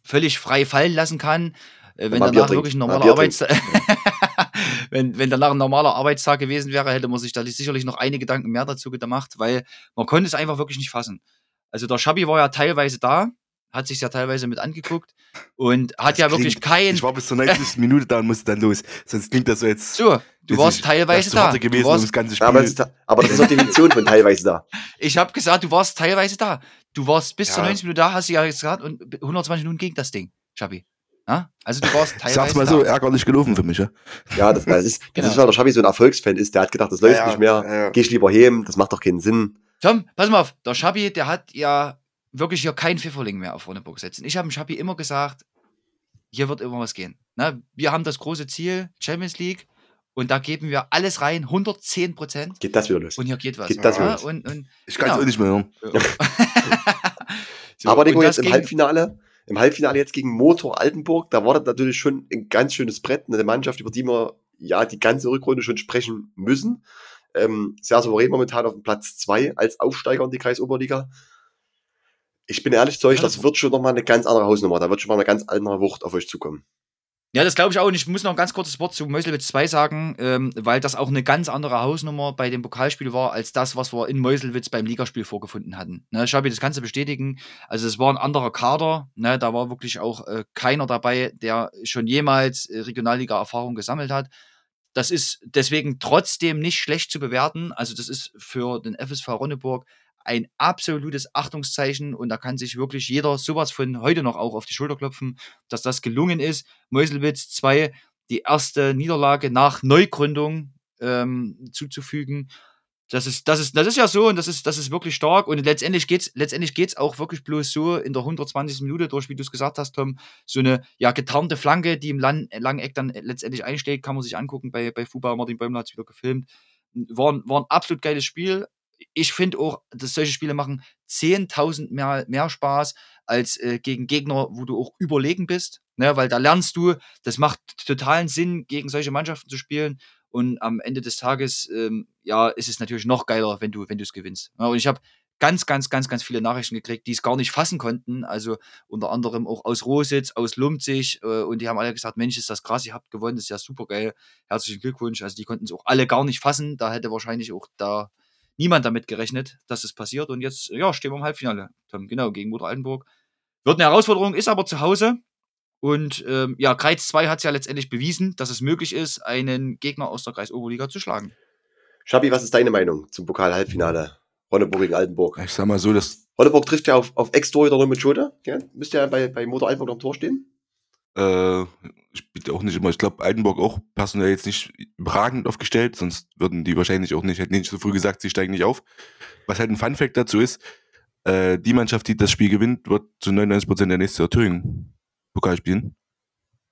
völlig frei fallen lassen kann, äh, wenn danach wirklich ein normaler Arbeitstag, *laughs* wenn, wenn danach ein normaler Arbeitstag gewesen wäre, hätte man sich da sicherlich noch einige Gedanken mehr dazu gemacht, weil man konnte es einfach wirklich nicht fassen. Also der Schabi war ja teilweise da, hat sich ja teilweise mit angeguckt und hat das ja klingt, wirklich kein. Ich war bis zur 90. *laughs* Minute da und musste dann los. Sonst klingt das so jetzt. So, du warst teilweise da. Gewesen, du warst, um das ganze Spiel. Aber, das ist, aber das ist doch die Definition von teilweise da. *laughs* Ich habe gesagt, du warst teilweise da. Du warst bis ja. zur 90. Minute da, hast du ja gesagt, und 120 Minuten ging das Ding, Schabi. Ja? Also du warst *laughs* teilweise. Sag's mal da. so, ärgerlich gelaufen für mich, ja. Ja, das, das ist, das genau. ist, weil der Schabi so ein Erfolgsfan ist, der hat gedacht, das läuft ja, nicht mehr, ja, geh ich lieber heim, das macht doch keinen Sinn. Tom, pass mal auf, der Schabi, der hat ja wirklich hier kein Pfifferling mehr auf Ronneburg setzen. Ich habe Schabi immer gesagt, hier wird immer was gehen. Ne? Wir haben das große Ziel, Champions League, und da geben wir alles rein, 110 Prozent. Geht das wieder los. Und hier geht was. Geht das ja, los. Und, und, ich kann es genau. auch nicht mehr hören. *laughs* so, Aber Nico, jetzt im Halbfinale, im Halbfinale jetzt gegen Motor Altenburg, da war das natürlich schon ein ganz schönes Brett, eine Mannschaft, über die wir ja die ganze Rückrunde schon sprechen müssen. Ähm, sehr souverän momentan auf dem Platz 2 als Aufsteiger in die Kreisoberliga ich bin ehrlich zu euch, das wird schon nochmal eine ganz andere Hausnummer. Da wird schon mal eine ganz andere Wucht auf euch zukommen. Ja, das glaube ich auch. Und ich muss noch ein ganz kurzes Wort zu Meuselwitz 2 sagen, ähm, weil das auch eine ganz andere Hausnummer bei dem Pokalspiel war, als das, was wir in Meuselwitz beim Ligaspiel vorgefunden hatten. Ne, ich habe das Ganze bestätigen. Also es war ein anderer Kader. Ne, da war wirklich auch äh, keiner dabei, der schon jemals äh, Regionalliga-Erfahrung gesammelt hat. Das ist deswegen trotzdem nicht schlecht zu bewerten. Also das ist für den FSV Ronneburg ein absolutes Achtungszeichen und da kann sich wirklich jeder sowas von heute noch auch auf die Schulter klopfen, dass das gelungen ist. Meuselwitz 2, die erste Niederlage nach Neugründung ähm, zuzufügen. Das ist, das, ist, das ist ja so und das ist, das ist wirklich stark. Und letztendlich geht es letztendlich geht's auch wirklich bloß so in der 120. Minute durch, wie du es gesagt hast, Tom, so eine ja, getarnte Flanke, die im Lang langen Eck dann letztendlich einsteht, kann man sich angucken. Bei, bei Fuba Martin Bäumler hat es wieder gefilmt. War, war ein absolut geiles Spiel ich finde auch, dass solche Spiele machen 10.000 mehr, mehr Spaß als äh, gegen Gegner, wo du auch überlegen bist. Ne? Weil da lernst du, das macht totalen Sinn, gegen solche Mannschaften zu spielen. Und am Ende des Tages, ähm, ja, ist es natürlich noch geiler, wenn du, wenn du es gewinnst. Ja, und ich habe ganz, ganz, ganz, ganz viele Nachrichten gekriegt, die es gar nicht fassen konnten. Also unter anderem auch aus Rositz, aus Lumzig. Äh, und die haben alle gesagt, Mensch, ist das krass, ihr habt gewonnen, das ist ja super geil. Herzlichen Glückwunsch. Also die konnten es auch alle gar nicht fassen. Da hätte wahrscheinlich auch da niemand damit gerechnet, dass es passiert. Und jetzt, ja, stehen wir im Halbfinale. Genau, gegen Motor Altenburg. Wird eine Herausforderung, ist aber zu Hause. Und ähm, ja, Kreis 2 hat es ja letztendlich bewiesen, dass es möglich ist, einen Gegner aus der Kreisoberliga zu schlagen. Schabi, was ist deine Meinung zum Pokal-Halbfinale? Ronneburg gegen Altenburg. Ich sag mal so, dass. Ronneburg trifft ja auf, auf Ex-Torhüter nur mit Schulter. Ja? Müsste ja bei, bei Motor Altenburg am Tor stehen. Äh, spielt auch nicht immer. Ich glaube, Altenburg auch personell jetzt nicht überragend aufgestellt, sonst würden die wahrscheinlich auch nicht, hätten nicht so früh gesagt, sie steigen nicht auf. Was halt ein Fun-Fact dazu ist, äh, die Mannschaft, die das Spiel gewinnt, wird zu 99% der nächste Jahr Thüringen-Pokal spielen.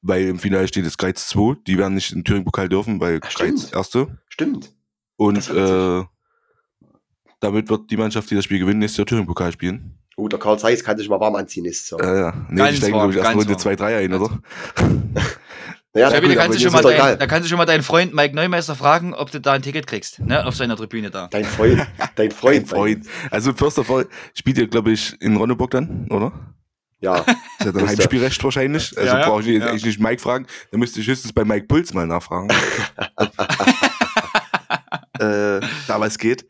Weil im Finale steht es Greiz 2, die werden nicht in Thüringen-Pokal dürfen, weil Ach, Greiz stimmt. Erste. Stimmt. Und äh, damit wird die Mannschaft, die das Spiel gewinnt, nächstes Jahr Thüringen-Pokal spielen. Oh, der Karl Zeiss kann sich mal warm anziehen. Ist so. Äh, ja. Nee, Ganz die steigen, warm, glaube ich, erst Runde warm. 2-3 ein, oder? *laughs* naja, da, aber kannst du schon ist mal dein, da kannst du schon mal deinen Freund Mike Neumeister fragen, ob du da ein Ticket kriegst, ne, auf seiner Tribüne da. Dein Freund. Dein Freund. Ein Freund. Also, first of all, spielt ihr, glaube ich, in Ronneburg dann, oder? Ja. Das ist ja dann. Heimspielrecht wahrscheinlich. Also Ja, ja. brauche ich jetzt Ja. eigentlich nicht Mike fragen. Dann müsste ich höchstens bei Mike Puls mal nachfragen. *laughs* äh, *laughs* da was geht.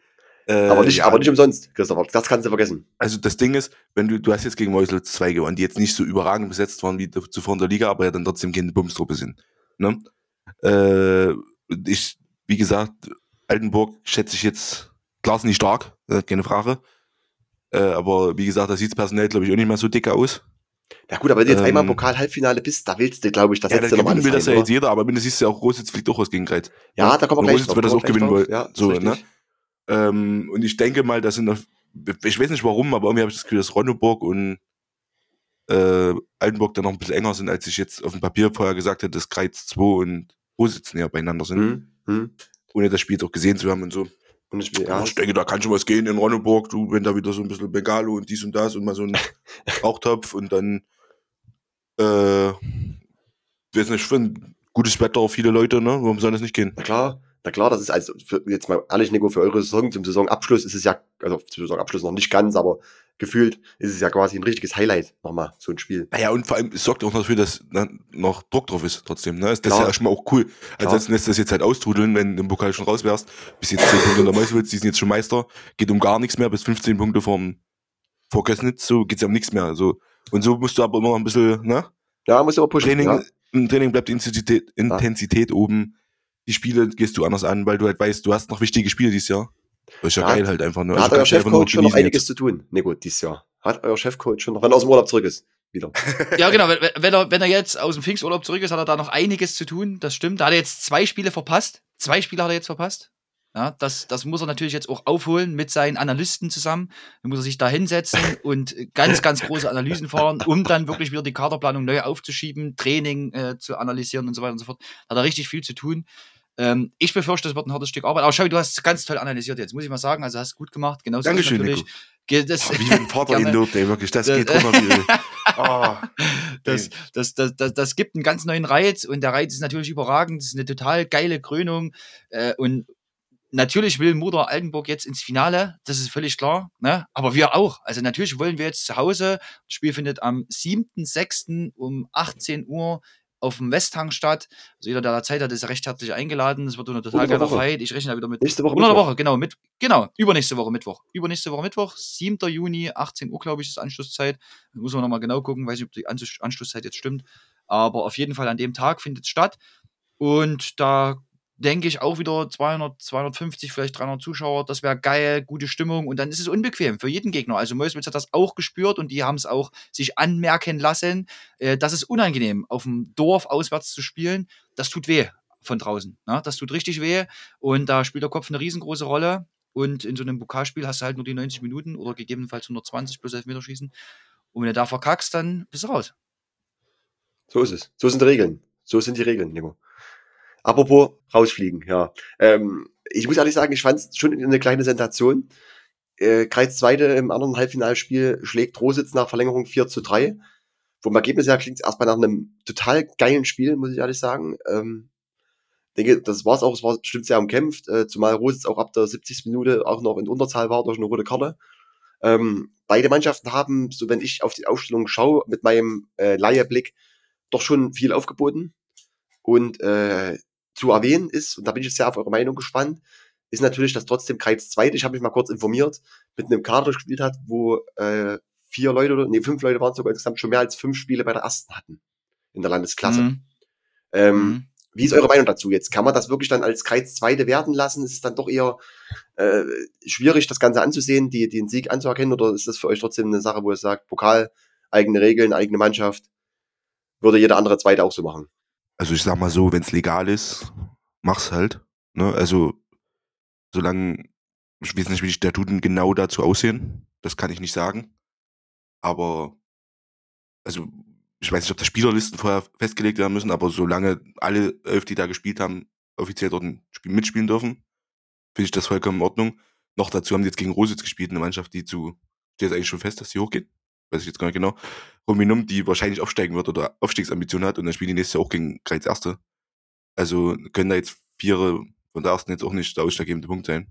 Äh, Aber nicht, ja, aber nicht umsonst, Christopher. Das kannst du vergessen. Also das Ding ist, wenn du, du hast jetzt gegen Meusel zwei gewonnen, die jetzt nicht so überragend besetzt waren wie zuvor in der Liga, aber ja dann trotzdem keine Bumstruppe sind. Ne? Äh, ich, wie gesagt, Altenburg schätze ich jetzt, klar sind die stark, äh, keine Frage. Äh, aber wie gesagt, da sieht es personell, glaube ich, auch nicht mehr so dick aus. Ja gut, aber wenn du jetzt Ähm, einmal im Pokal-Halbfinale bist, da willst du, glaube ich, das ja, nochmal gewinnen will das ja jetzt jeder, aber siehst du ja auch, Rositz fliegt auch aus gegen Greiz. Ja, da kommen wir gleich Rositz wird das auch gewinnen wollen. Ja, so, ne? Ähm, und ich denke mal, das sind noch, ich weiß nicht warum, aber irgendwie habe ich das Gefühl, dass Ronneburg und äh, Altenburg dann noch ein bisschen enger sind, als ich jetzt auf dem Papier vorher gesagt hätte, dass Greiz 2 und Rositz näher beieinander sind, Hm, hm. ohne das Spiel jetzt auch gesehen zu haben und so. Und ich, Ja, ja, ich denke, da kann schon was gehen in Ronneburg, du, wenn da wieder so ein bisschen Bengalo und dies und das und mal so ein *laughs* Rauchtopf und dann, äh, weiß nicht, für ein gutes Wetter, viele Leute, ne? Warum soll das nicht gehen? na klar, na klar, das ist also für, jetzt mal ehrlich, Nico, für eure Saison zum Saisonabschluss ist es ja, also zum Saisonabschluss noch nicht ganz, aber gefühlt ist es ja quasi ein richtiges Highlight nochmal, so ein Spiel. Naja, und vor allem, es sorgt auch dafür, dass ne, noch Druck drauf ist trotzdem. Ne? Das ist Klar. ja schon mal auch cool. Klar. Ansonsten lässt das jetzt halt austrudeln, wenn du im Pokal schon raus wärst. Bis jetzt 10 Punkte in der Meuselwitz, die sind jetzt schon Meister. Geht um gar nichts mehr, bis 15 Punkte vom, vor Kösnitz, so geht's ja um nichts mehr. So. Und so musst du aber immer noch ein bisschen, ne? Ja, muss aber pushen. Training, ja. Im Training bleibt die Intensität, Intensität oben. Die Spiele gehst du anders an, weil du halt weißt, du hast noch wichtige Spiele dieses Jahr. Das ist ja, Ja. geil halt einfach. Ne? Da hat Also euer nur Chefcoach schon noch einiges jetzt. zu tun, Nico, dieses Jahr. Hat euer Chefcoach schon noch, wenn er aus dem Urlaub zurück ist, wieder. *laughs* Ja, genau. Wenn, wenn, er, wenn er jetzt aus dem Pfingsturlaub zurück ist, hat er da noch einiges zu tun. Das stimmt. Da hat er jetzt zwei Spiele verpasst. Zwei Spiele hat er jetzt verpasst. Ja, das, das muss er natürlich jetzt auch aufholen mit seinen Analysten zusammen. Dann muss er sich da hinsetzen *laughs* und ganz, ganz große Analysen fahren, um dann wirklich wieder die Kaderplanung neu aufzuschieben, Training äh, zu analysieren und so weiter und so fort. Da hat er richtig viel zu tun. Ähm, ich befürchte, das wird ein hartes Stück Arbeit. Aber schau, du hast es ganz toll analysiert jetzt, muss ich mal sagen. Also hast du gut gemacht. Genauso Dankeschön, natürlich. Nico. Ge- Das, Oh, wie ein Vater *laughs* ihn lobt, ey, wirklich. Das Das- geht runter wie. Oh. das, das, das, das, das gibt einen ganz neuen Reiz und der Reiz ist natürlich überragend. Das ist eine total geile Krönung. Äh, und natürlich will Mutter Altenburg jetzt ins Finale, das ist völlig klar. Ne? Aber wir auch. Also natürlich wollen wir jetzt zu Hause. Das Spiel findet am 7.6. um 18 Uhr auf dem Westhang statt. Also jeder, der da Zeit hat, ist recht herzlich eingeladen. Das wird eine total geile. Fight. Ich rechne da wieder mit Nächste Woche. Mittwoch. Woche, genau, mit, genau, übernächste Woche Mittwoch. Übernächste Woche Mittwoch, 7. Juni, 18 Uhr, glaube ich, ist Anschlusszeit. Da muss man nochmal genau gucken, weiß nicht, ob die Anschluss- Anschlusszeit jetzt stimmt. Aber auf jeden Fall an dem Tag findet es statt. Und da denke ich auch wieder 200, 250, vielleicht 300 Zuschauer. Das wäre geil, gute Stimmung. Und dann ist es unbequem für jeden Gegner. Also Meuswitz hat das auch gespürt und die haben es auch sich anmerken lassen. Äh, das ist unangenehm, auf dem Dorf auswärts zu spielen. Das tut weh von draußen. Ne? Das tut richtig weh. Und da spielt der Kopf eine riesengroße Rolle. Und in so einem Pokalspiel hast du halt nur die 90 Minuten oder gegebenenfalls 120 plus Elfmeterschießen. Und wenn du da verkackst, dann bist du raus. So ist es. So sind die Regeln. So sind die Regeln, Nico. Apropos rausfliegen, ja. Ähm, ich muss ehrlich sagen, ich fand es schon eine kleine Sensation. Äh, Kreis Zweite im anderen Halbfinalspiel schlägt Rositz nach Verlängerung 4 zu 3. Vom Ergebnis her klingt es erstmal nach einem total geilen Spiel, muss ich ehrlich sagen. Ähm, denke, das war's auch, es war bestimmt sehr umkämpft, äh, zumal Rositz auch ab der 70. Minute auch noch in Unterzahl war durch eine rote Karte. Ähm, beide Mannschaften haben, so wenn ich auf die Aufstellung schaue, mit meinem äh, Laieblick doch schon viel aufgeboten. Und äh, zu erwähnen ist, und da bin ich jetzt sehr auf eure Meinung gespannt, ist natürlich, dass trotzdem Kreiz Zweite, ich habe mich mal kurz informiert, mit einem Kader gespielt hat, wo äh, vier Leute oder nee, fünf Leute waren sogar insgesamt schon mehr als fünf Spiele bei der ersten hatten. in der Landesklasse. Mhm. Ähm, mhm. Wie ist eure Meinung dazu jetzt? Kann man das wirklich dann als Kreiz Zweite werden lassen? Ist es dann doch eher äh, schwierig, das Ganze anzusehen, die, den Sieg anzuerkennen? Oder ist das für euch trotzdem eine Sache, wo ihr sagt, Pokal, eigene Regeln, eigene Mannschaft? Würde jeder andere Zweite auch so machen? Also ich sag mal so, wenn es legal ist, mach's halt. Ne? Also solange, ich weiß nicht, wie die Statuten genau dazu aussehen, das kann ich nicht sagen. Aber also ich weiß nicht, ob da Spielerlisten vorher festgelegt werden müssen, aber solange alle elf, die da gespielt haben, offiziell dort mitspielen dürfen, finde ich das vollkommen in Ordnung. Noch dazu haben die jetzt gegen Rositz gespielt, eine Mannschaft, die zu, steht eigentlich schon fest, dass sie hochgeht. Weiß ich jetzt gar nicht genau. Rominum, die wahrscheinlich aufsteigen wird oder Aufstiegsambitionen hat und dann spielen die nächste auch gegen Kreuz Erste. Also können da jetzt Viere von der Ersten jetzt auch nicht der ausschlaggebende Punkt sein.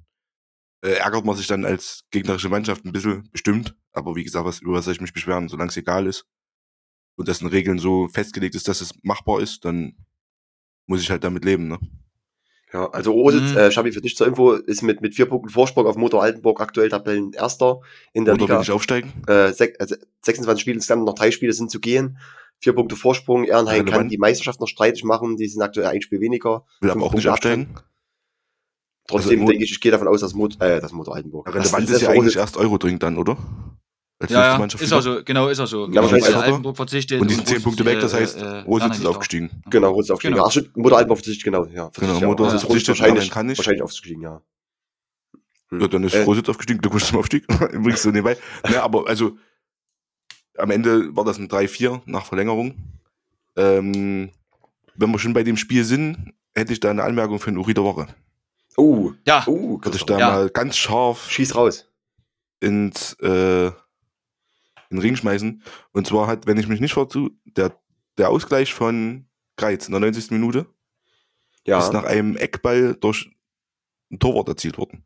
Äh, ärgert man sich dann als gegnerische Mannschaft ein bisschen, bestimmt. Aber wie gesagt, was, über was soll ich mich beschweren, solange es egal ist und dessen Regeln so festgelegt ist, dass es machbar ist, dann muss ich halt damit leben, ne? Ja, also Rositz, mhm. äh, Schabi, für dich zur Info, ist mit, mit vier Punkten Vorsprung auf Motor Altenburg aktuell Tabellen Erster in der Oder Liga. will ich aufsteigen? Äh, sech, also 26 Spiele insgesamt, noch drei Spiele sind zu gehen. Vier Punkte Vorsprung. Ehrenheim kann die Meisterschaft noch streitig machen. Die sind aktuell ein Spiel weniger. Will aber auch nicht aufsteigen. Trotzdem also, denke ich, ich gehe davon aus, dass Mot äh, das Motor Altenburg. Relevant ist ja eigentlich erst Euro dringend dann, oder? Als ja, ja ist also, genau, ist also. Ja, genau, weil Altenburg verzichtet. Und die sind 10 Punkte weg, das heißt, äh, Rositz ist aufgestiegen. Genau, Rositz ist aufgestiegen. Genau. Ach, Mutter Altenburg verzichtet, genau. Ja, genau, Mutter ist verzichtet, wahrscheinlich, kann ich. wahrscheinlich aufgestiegen, ja. Hm. Ja, dann ist äh, Rositz aufgestiegen, Glückwunsch zum Aufstieg. Übrigens so nebenbei. ne, aber also, am Ende war das ein 3-4 nach Verlängerung. Ähm, wenn wir schon bei dem Spiel sind, hätte ich da eine Anmerkung für den Uri der Woche. Oh, ja. Oh, Würde ich da ja. mal ganz scharf. Schieß raus. Ins, äh, in den Ring schmeißen. Und zwar hat, wenn ich mich nicht verzu, der, der Ausgleich von Greiz in der 90. Minute ja. ist nach einem Eckball durch ein Torwart erzielt worden.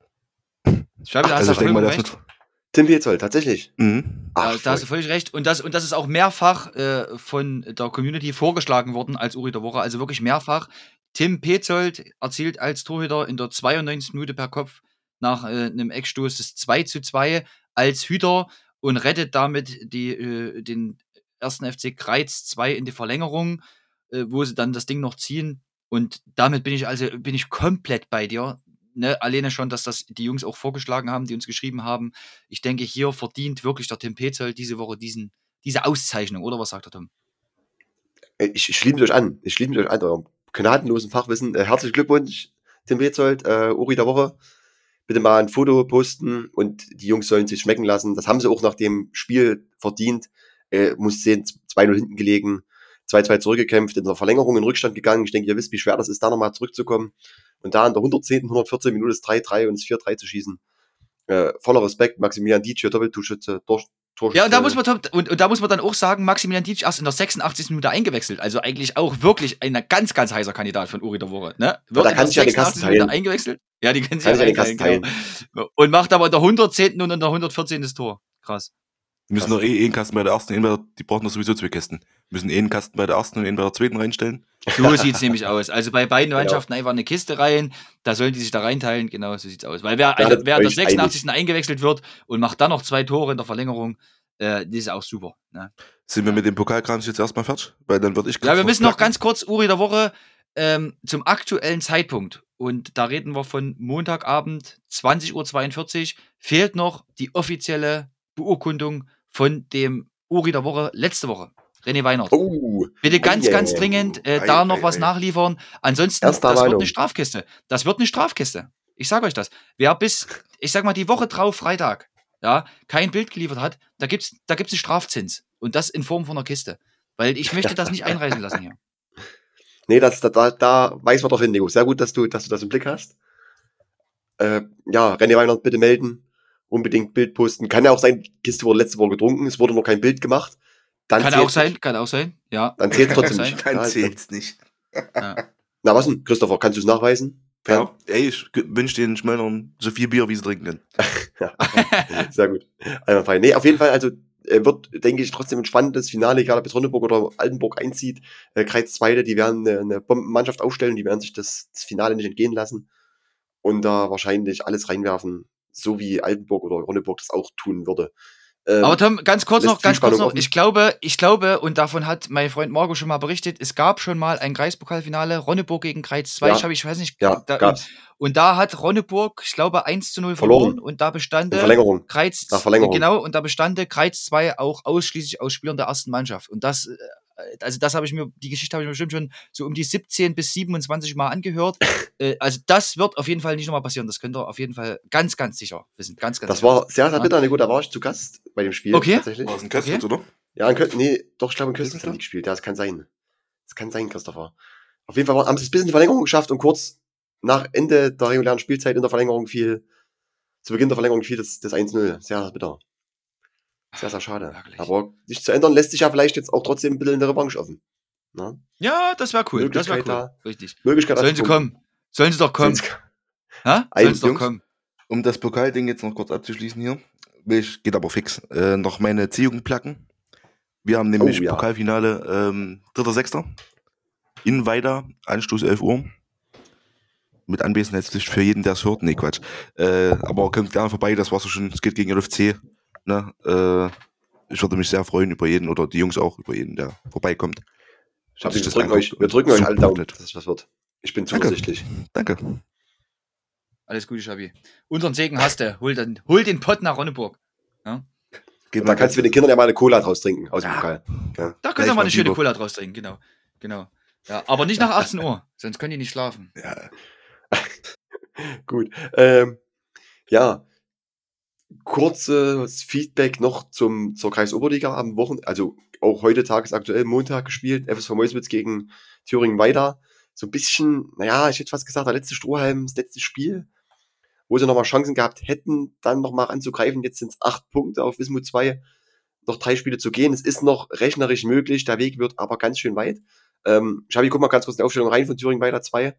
Ich glaube, da also ich denke mal, mit Tim Petzold, tatsächlich. Mhm. Ach, da, hast du völlig recht. Und das, und das ist auch mehrfach äh, von der Community vorgeschlagen worden als Uri der Woche. Also wirklich mehrfach. Tim Petzold erzielt als Torhüter in der 92. Minute per Kopf nach äh, einem Eckstoß das 2 zu 2 als Hüter und rettet damit die, äh, den ersten FC Kreiz 2 in die Verlängerung, äh, wo sie dann das Ding noch ziehen. Und damit bin ich also bin ich komplett bei dir. Ne, alleine schon, dass das die Jungs auch vorgeschlagen haben, die uns geschrieben haben. Ich denke, hier verdient wirklich der Tim Petzold diese Woche diesen, diese Auszeichnung, oder was sagt er, Tom? Äh, ich, ich schließe euch an. Ich schließe euch an, eurem gnadenlosen Fachwissen. Äh, herzlichen Glückwunsch, Tim Petzold, äh, Uri der Woche bitte mal ein Foto posten und die Jungs sollen sich schmecken lassen. Das haben sie auch nach dem Spiel verdient. Äh, muss sehen, 2-0 hinten gelegen, 2-2 zurückgekämpft, in der Verlängerung in Rückstand gegangen. Ich denke, ihr wisst, wie schwer das ist, da nochmal zurückzukommen. Und da in der 110., 114 Minute das 3-3 und das 4-3 zu schießen. Äh, voller Respekt, Maximilian Dietsch, Doppeltorschütze, durch. Ja, und da muss man und, und da muss man dann auch sagen, Maximilian Dietsch erst in der 86. Minute eingewechselt. Also eigentlich auch wirklich ein ganz, ganz heißer Kandidat von Uri der Woche. Ne? Wird da kann sich ja den Kasten teilen. eingewechselt. Ja, die können sich ja den Kasten teilen. Genau. Und macht aber in der 110. und in der 114. das Tor. Krass. Wir müssen noch eh einen Kasten bei der ersten, entweder, die brauchen doch sowieso zwei Kästen. Wir müssen eh einen Kasten bei der ersten und einen bei der zweiten reinstellen. So sieht es nämlich aus. Also bei beiden genau. Mannschaften einfach eine Kiste rein, da sollen die sich da reinteilen, genau so sieht es aus. Weil wer, wer in der 86. Einig. eingewechselt wird und macht dann noch zwei Tore in der Verlängerung, äh, die ist auch super. Ne? Sind wir mit dem Pokalkram jetzt erstmal fertig? Weil dann würde ich. Ja, wir müssen noch ganz kurz, Uri der Woche, ähm, zum aktuellen Zeitpunkt. Und da reden wir von Montagabend 20.42 Uhr. Fehlt noch die offizielle Beurkundung von dem Uri der Woche letzte Woche. René Weinert. Oh, Bitte ganz, yeah. ganz dringend äh, da noch was nachliefern. Ansonsten, das Meinung. wird eine Strafkiste. Das wird eine Strafkiste. Ich sage euch das. Wer bis, ich sag mal, die Woche drauf, Freitag, ja, kein Bild geliefert hat, da gibt es da gibt's einen Strafzins. Und das in Form von einer Kiste. Weil ich möchte das nicht einreisen lassen hier. Nee, das, da, da, da weiß man doch hin, Nico. Sehr gut, dass du, dass du das im Blick hast. Äh, ja, René Weinert bitte melden. Unbedingt Bild posten. Kann ja auch sein, die Kiste wurde letzte Woche getrunken, es wurde noch kein Bild gemacht. Dann kann auch sein, kann auch sein, ja. Dann zählt es trotzdem nicht. Dann zählt es nicht. Ja. *laughs* Na was denn, Christopher, kannst du es nachweisen? Ja, ey, ich wünsche den Schmöllern so viel Bier, wie sie trinken können. *laughs* Sehr gut. Einwandfrei. Nee, auf jeden Fall, also wird, denke ich, trotzdem ein spannendes Finale, egal ob es Ronneburg oder Altenburg einzieht. Äh, Kreiz Zweite, die werden eine, eine Bombenmannschaft aufstellen, die werden sich das, das Finale nicht entgehen lassen und da wahrscheinlich alles reinwerfen, so wie Altenburg oder Ronneburg das auch tun würde. Ähm, Aber Tom, ganz kurz noch, ganz kurz noch. Ich glaube, ich glaube, und davon hat mein Freund Marco schon mal berichtet, es gab schon mal ein Kreispokalfinale, Ronneburg gegen Kreiz 2, ja. ich weiß nicht. Ja, da, gab's. Und da hat Ronneburg, ich glaube, 1 zu 0 verloren, verloren. und da bestand Verlängerung. Kreiz, Nach Verlängerung. Genau, und da bestand Kreiz 2 auch ausschließlich aus Spielern der ersten Mannschaft. Und das, äh, also das habe ich mir, die Geschichte habe ich mir bestimmt schon so um die 17 bis 27 Mal angehört. *laughs* äh, also das wird auf jeden Fall nicht nochmal passieren. Das könnt ihr auf jeden Fall ganz, ganz sicher wissen. Ganz, ganz das sicher. war sehr, sehr bitter. Eine gute, da war ich zu Gast bei dem Spiel. Okay. Tatsächlich. War es ein Köstritz, okay. oder? Ja, ein Köstritz, nee, doch, ich glaube, ein Köstritz hat die gespielt. Ja, das kann sein. Das kann sein, Christopher. Auf jeden Fall haben sie es bis in die Verlängerung geschafft und kurz nach Ende der regulären Spielzeit in der Verlängerung fiel, zu Beginn der Verlängerung fiel das, das 1-0. Sehr bitter. Sehr, sehr schade. Wirklich? Aber sich zu ändern, lässt sich ja vielleicht jetzt auch trotzdem ein bisschen in der Revanche offen. Na? Ne? Ja, das wäre cool. Das wäre cool. Da, Richtig. Möglichkeit Sollen sie kommen? Sollen sie doch kommen? Ha? Sollen sie doch kommen? Um das Pokalding jetzt noch kurz abzuschließen hier, ich, geht aber fix, äh, noch meine Ziehung placken. Wir haben nämlich oh, ja. Pokalfinale ähm, 3.6. in Weida, Anstoß 11 Uhr mit Anwesenheitspflicht für jeden, der es hört. Nee, Quatsch. Äh, aber kommt gerne vorbei, das war so schon, es geht gegen LFC. Ne? Äh, ich würde mich sehr freuen über jeden oder die Jungs auch über jeden, der vorbeikommt. Ich hab wir, drücken euch, wir drücken euch alle Daumen, dass es was wird. Ich bin zuversichtlich. Danke. Danke. Alles Gute, Schabi. Unseren Segen hast du. Hol, den, hol den Pott nach Ronneburg. Ja? da kannst du mit den Kindern ja mal eine Cola draus trinken aus dem Pokal. Ja. Da kannst du mal eine schöne Cola draus trinken, genau. genau. Ja, aber nicht nach *laughs* 18 Uhr, sonst können die nicht schlafen. Ja. *laughs* Gut. Ähm, ja, kurzes Feedback noch zum, zur Kreisoberliga am Wochenende, also auch heute tagesaktuell Montag gespielt, FSV Meuswitz gegen Thüringen weiter. So ein bisschen, naja, ich hätte fast gesagt, der letzte Strohhalm, das letzte Spiel, wo sie nochmal Chancen gehabt hätten, dann nochmal anzugreifen. Jetzt sind es acht Punkte auf Wismut 2, noch drei Spiele zu gehen. Es ist noch rechnerisch möglich, der Weg wird aber ganz schön weit. Ähm, Schabi, guck mal ganz kurz in die Aufstellung rein von Thüringen weiter 2.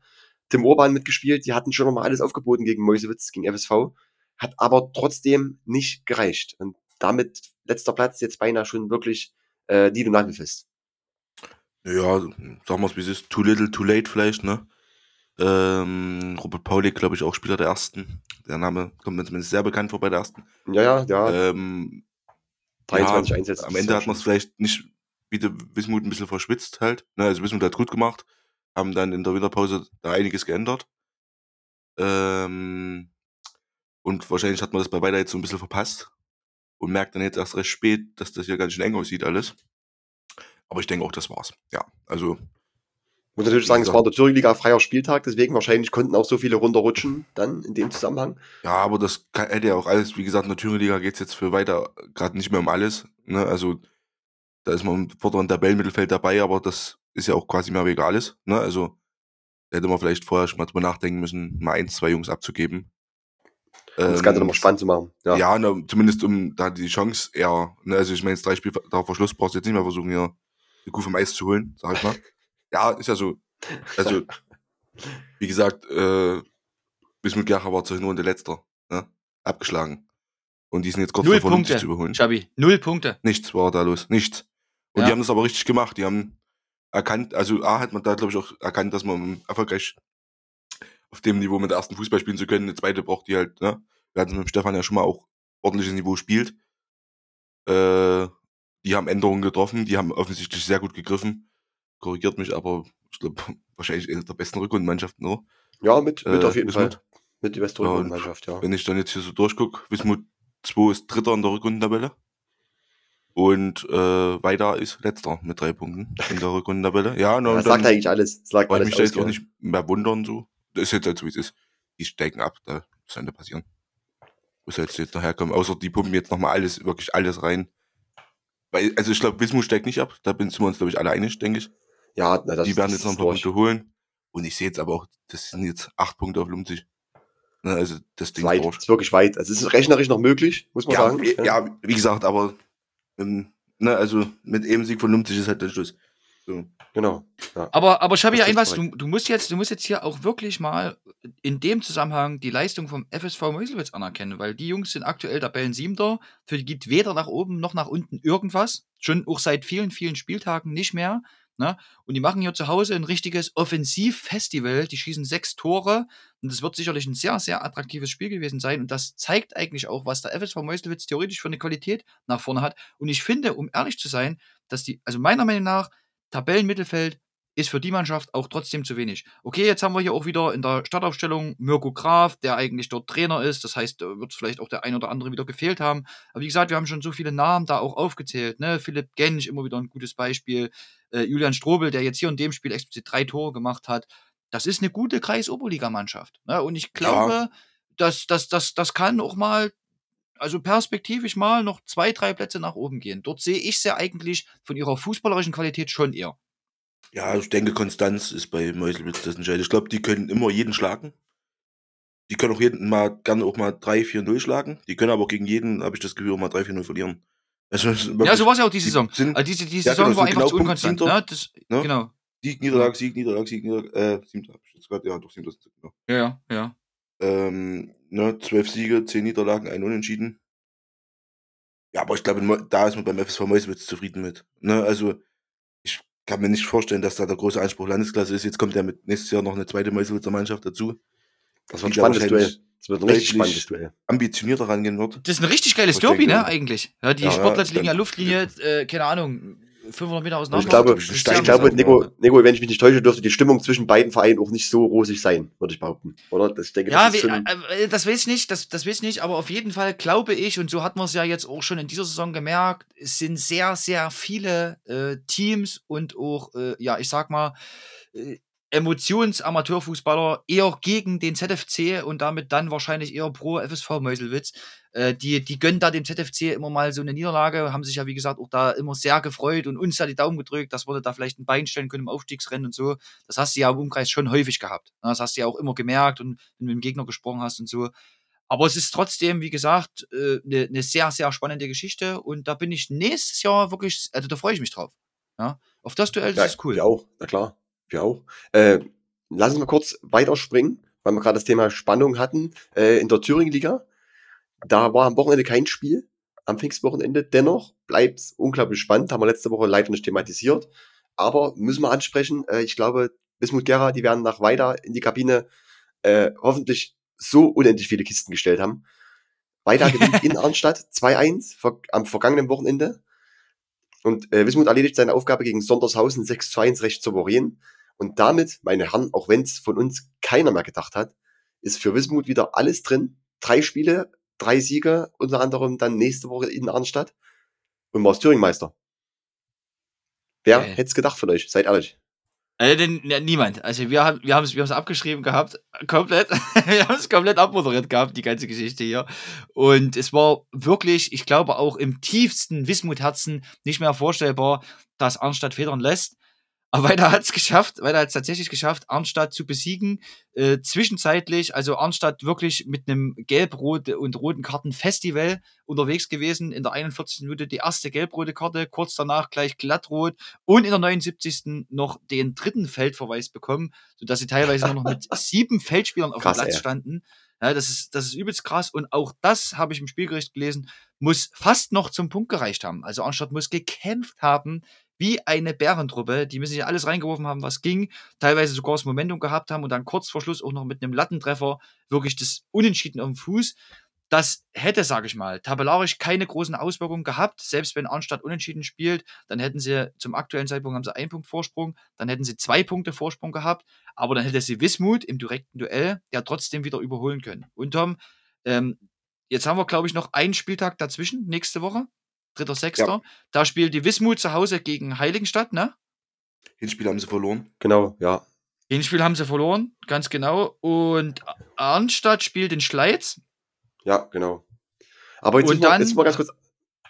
Tim Urban mitgespielt, die hatten schon nochmal alles aufgeboten gegen Mäusewitz, gegen FSV, hat aber trotzdem nicht gereicht. Und damit letzter Platz jetzt beinahe schon wirklich äh, die du nagelfest. Ja, sagen wir es, wie es ist, too little, too late vielleicht, ne? Ähm, Robert Paulik, glaube ich, auch Spieler der ersten. Der Name kommt mir zumindest sehr bekannt vor bei der ersten. Ja, ja, ja. Ähm, 23 ja, Einsätze. Am Ende hat man es vielleicht nicht, wie der Wismut ein bisschen verschwitzt halt. Ne? Also Wismut hat gut gemacht haben dann in der Winterpause da einiges geändert. Ähm, und wahrscheinlich hat man das bei Weiter jetzt so ein bisschen verpasst und merkt dann jetzt erst recht spät, dass das hier ganz schön eng aussieht alles. Aber ich denke auch, das war's. Ja, also. Muss natürlich sagen, es war der Thüringen-Liga freier Spieltag, deswegen wahrscheinlich konnten auch so viele runterrutschen dann in dem Zusammenhang. Ja, aber das hätte ja auch alles, wie gesagt, in der Thüringen-Liga geht es jetzt für weiter gerade nicht mehr um alles. Ne? Also da ist man im vorderen Tabellenmittelfeld dabei, aber das ist ja auch quasi mehr egal ist. Ne? Also hätte man vielleicht vorher schon mal drüber nachdenken müssen, mal ein, zwei Jungs abzugeben. Um das Ganze nochmal ähm, spannend zu machen. Ja, ja ne, zumindest um da die Chance eher, ne, also ich meine, jetzt drei Spiele da vor Schluss brauchst du jetzt nicht mehr versuchen, hier die Kuh vom Eis zu holen, sag ich mal. *laughs* ja, ist ja so. Also, wie gesagt, äh, Bismut Gercher war zur Hinrunde letzter, ne? Abgeschlagen. Und die sind jetzt kurz Null davor, Punkte, zu überholen. Schabi, null Punkte. Nichts war da los, nichts. Und ja. die haben das aber richtig gemacht. Die haben erkannt, also A hat man da, glaube ich, auch erkannt, dass man erfolgreich auf dem Niveau mit der ersten Fußball spielen zu können. Eine zweite braucht die halt, ne? Wir hatten es mit dem Stefan ja schon mal auch ordentliches Niveau spielt. Äh, die haben Änderungen getroffen, die haben offensichtlich sehr gut gegriffen. Korrigiert mich, aber ich glaube, *laughs* wahrscheinlich eine der besten Rückrundenmannschaften, oder? Ja, mit, mit äh, auf jeden Wismut. Fall. Mit die beste Rückrundenmannschaft, ja, ja. Wenn ich dann jetzt hier so durchgucke, Wismut 2 ist Dritter in der Rückrundentabelle. Und äh, weiter ist letzter mit drei Punkten in der Rückrundentabelle. Ja, no, das sagt eigentlich alles. Das sagt alles mich da jetzt auch nicht mehr wundern, so. Das ist jetzt halt so, wie es ist. Die steigen ab, da sollte passieren. Wo soll es jetzt nachher kommen? Außer die pumpen jetzt nochmal alles, wirklich alles rein. Weil, also ich glaube, Wismut steigt nicht ab. Da sind wir uns, glaube ich, alle einig, denke ich. Ja, na, das Die werden jetzt noch ein paar. Punkte holen. Und ich sehe jetzt aber auch, das sind jetzt acht Punkte auf Lumzig. Ne, also das Ding weit, ist, ist wirklich weit. Also es ist rechnerisch noch möglich, muss man ja, sagen. Ja, wie gesagt, aber ähm, ne, also mit eben Sieg von Lumzig ist halt der Schluss. So. Genau. Ja. Aber, aber Schabi, ein was, du, du, musst jetzt, du musst jetzt hier auch wirklich mal in dem Zusammenhang die Leistung vom FSV Meuselwitz anerkennen, weil die Jungs sind aktuell Tabellen Siebter, für die gibt weder nach oben noch nach unten irgendwas. Schon auch seit vielen, vielen Spieltagen nicht mehr. Ne? Und die machen hier zu Hause ein richtiges Offensivfestival. Die schießen sechs Tore. Und das wird sicherlich ein sehr, sehr attraktives Spiel gewesen sein. Und das zeigt eigentlich auch, was der FSV Meuselwitz theoretisch für eine Qualität nach vorne hat. Und ich finde, um ehrlich zu sein, dass die, also meiner Meinung nach, Tabellenmittelfeld ist für die Mannschaft auch trotzdem zu wenig. Okay, jetzt haben wir hier auch wieder in der Startaufstellung Mirko Graf, der eigentlich dort Trainer ist. Das heißt, da wird vielleicht auch der ein oder andere wieder gefehlt haben. Aber wie gesagt, wir haben schon so viele Namen da auch aufgezählt. Ne? Philipp Gensch, immer wieder ein gutes Beispiel. Äh, Julian Strobel, der jetzt hier in dem Spiel explizit drei Tore gemacht hat. Das ist eine gute Kreis-Oberligamannschaft. Ne? Und ich glaube, ja. dass das, das, das kann auch mal also perspektivisch mal noch zwei, drei Plätze nach oben gehen. Dort sehe ich sie eigentlich von ihrer fußballerischen Qualität schon eher. Ja, ich denke, Konstanz ist bei Meuselwitz das Entscheidende. Ich glaube, die können immer jeden schlagen. Die können auch jeden mal gerne auch mal 3-4-0 schlagen. Die können aber gegen jeden, habe ich das Gefühl, auch mal 3-4-0 verlieren. Also, ja, so war es ja auch die Saison. Sind, also diese, die ja, Saison genau, war einfach genau zu unkonstant. Ne? Das, ne? Genau. Sieg, Niederlage, Sieg, Niederlage, Sieg, Niederlage. Äh, siebter habe ich jetzt gerade. Ja, doch, siebter. Genau. Ja, ja. Ähm, ne, zwölf Siege, zehn Niederlagen, ein Unentschieden. Ja, aber ich glaube, da ist man beim FSV Meuselwitz zufrieden mit. Ne, also, kann mir nicht vorstellen, dass da der große Anspruch Landesklasse ist. Jetzt kommt ja mit nächstes Jahr noch eine zweite Meuselwitzer Mannschaft dazu. Das wird ein spannendes Duell. Das wird ein richtig spannendes Duell. Ambitionierter rangehen wird. Das ist ein richtig geiles Derby, ne, eigentlich. Ja, die ja, Sportler ja, liegen ja Luftlinie, äh, keine Ahnung, 500 Meter auseinander. Ich glaube, ich, ich glaube Nico, Nico, wenn ich mich nicht täusche, dürfte die Stimmung zwischen beiden Vereinen auch nicht so rosig sein, würde ich behaupten. Oder? Das, ich denke, ja, das, schon... Äh, äh, das weiß ich nicht, das, das weiß ich nicht, aber auf jeden Fall glaube ich, und so hat man es ja jetzt auch schon in dieser Saison gemerkt, es sind sehr, sehr viele äh, Teams und auch, äh, ja, ich sag mal, äh, Emotions-Amateurfußballer eher gegen den ZFC und damit dann wahrscheinlich eher pro FSV Meuselwitz. Äh, die, die gönnen da dem ZFC immer mal so eine Niederlage, haben sich ja, wie gesagt, auch da immer sehr gefreut und uns da die Daumen gedrückt, dass wir da vielleicht ein Bein stellen können im Aufstiegsrennen und so. Das hast du ja im Umkreis schon häufig gehabt. Das hast du ja auch immer gemerkt und wenn du mit dem Gegner gesprochen hast und so. Aber es ist trotzdem, wie gesagt, eine äh, ne sehr, sehr spannende Geschichte und da bin ich nächstes Jahr wirklich, also da freue ich mich drauf. Ja, auf das Duell ja, ist cool. Ja, auch, na klar. Wir auch. Äh, lass uns mal kurz weiterspringen, weil wir gerade das Thema Spannung hatten. Äh, in der Thüringen-Liga, da war am Wochenende kein Spiel, am Pfingstwochenende. Dennoch bleibt es unglaublich spannend, haben wir letzte Woche leider nicht thematisiert. Aber müssen wir ansprechen, äh, ich glaube, Bismut Gera, die werden nach weiter in die Kabine äh, hoffentlich so unendlich viele Kisten gestellt haben. Weiter *laughs* gewinnt in Arnstadt 2-1 am vergangenen Wochenende. Und äh, Wismut erledigt seine Aufgabe gegen Sondershausen 6 1 recht souverän. Und damit, meine Herren, auch wenn es von uns keiner mehr gedacht hat, ist für Wismut wieder alles drin. Drei Spiele, drei Siege, unter anderem dann nächste Woche in Arnstadt. Und man ist Thüringmeister. Wer äh. hätte es gedacht von euch? Seid ehrlich. Äh, denn, ja, niemand. Also wir haben wir haben es wir abgeschrieben gehabt, komplett. *laughs* wir haben es komplett abmoderiert gehabt, die ganze Geschichte hier. Und es war wirklich, ich glaube auch im tiefsten Wismut-Herzen nicht mehr vorstellbar, dass Arnstadt federn lässt. Aber weiter hat es geschafft, weiter hat es tatsächlich geschafft, Arnstadt zu besiegen. Äh, zwischenzeitlich, also Arnstadt wirklich mit einem gelb-rot und roten Karten-Festival unterwegs gewesen. In der 41. Minute die erste gelb-rote Karte, kurz danach gleich glattrot und in der 79. noch den dritten Feldverweis bekommen, sodass sie teilweise nur noch mit *laughs* sieben Feldspielern auf krass, dem Platz ey. standen. Ja, das ist, das ist übelst krass. Und auch das habe ich im Spielgericht gelesen, muss fast noch zum Punkt gereicht haben. Also Arnstadt muss gekämpft haben, wie eine Bärentruppe. Die müssen sich alles reingeworfen haben, was ging. Teilweise sogar das Momentum gehabt haben und dann kurz vor Schluss auch noch mit einem Lattentreffer wirklich das Unentschieden auf dem Fuß. Das hätte, sage ich mal, tabellarisch keine großen Auswirkungen gehabt. Selbst wenn Arnstadt unentschieden spielt, dann hätten sie zum aktuellen Zeitpunkt haben sie einen Punkt Vorsprung, dann hätten sie zwei Punkte Vorsprung gehabt, aber dann hätte sie Wismut im direkten Duell ja trotzdem wieder überholen können. Und Tom, ähm, jetzt haben wir, glaube ich, noch einen Spieltag dazwischen, nächste Woche. Dritter, Sechster. Ja. Da spielt die Wismut zu Hause gegen Heiligenstadt, ne? Hinspiel haben sie verloren. Genau, ja. Hinspiel haben sie verloren, ganz genau. Und Arnstadt spielt in Schleiz. Ja, genau. Aber jetzt, müssen, wir, jetzt wir ganz kurz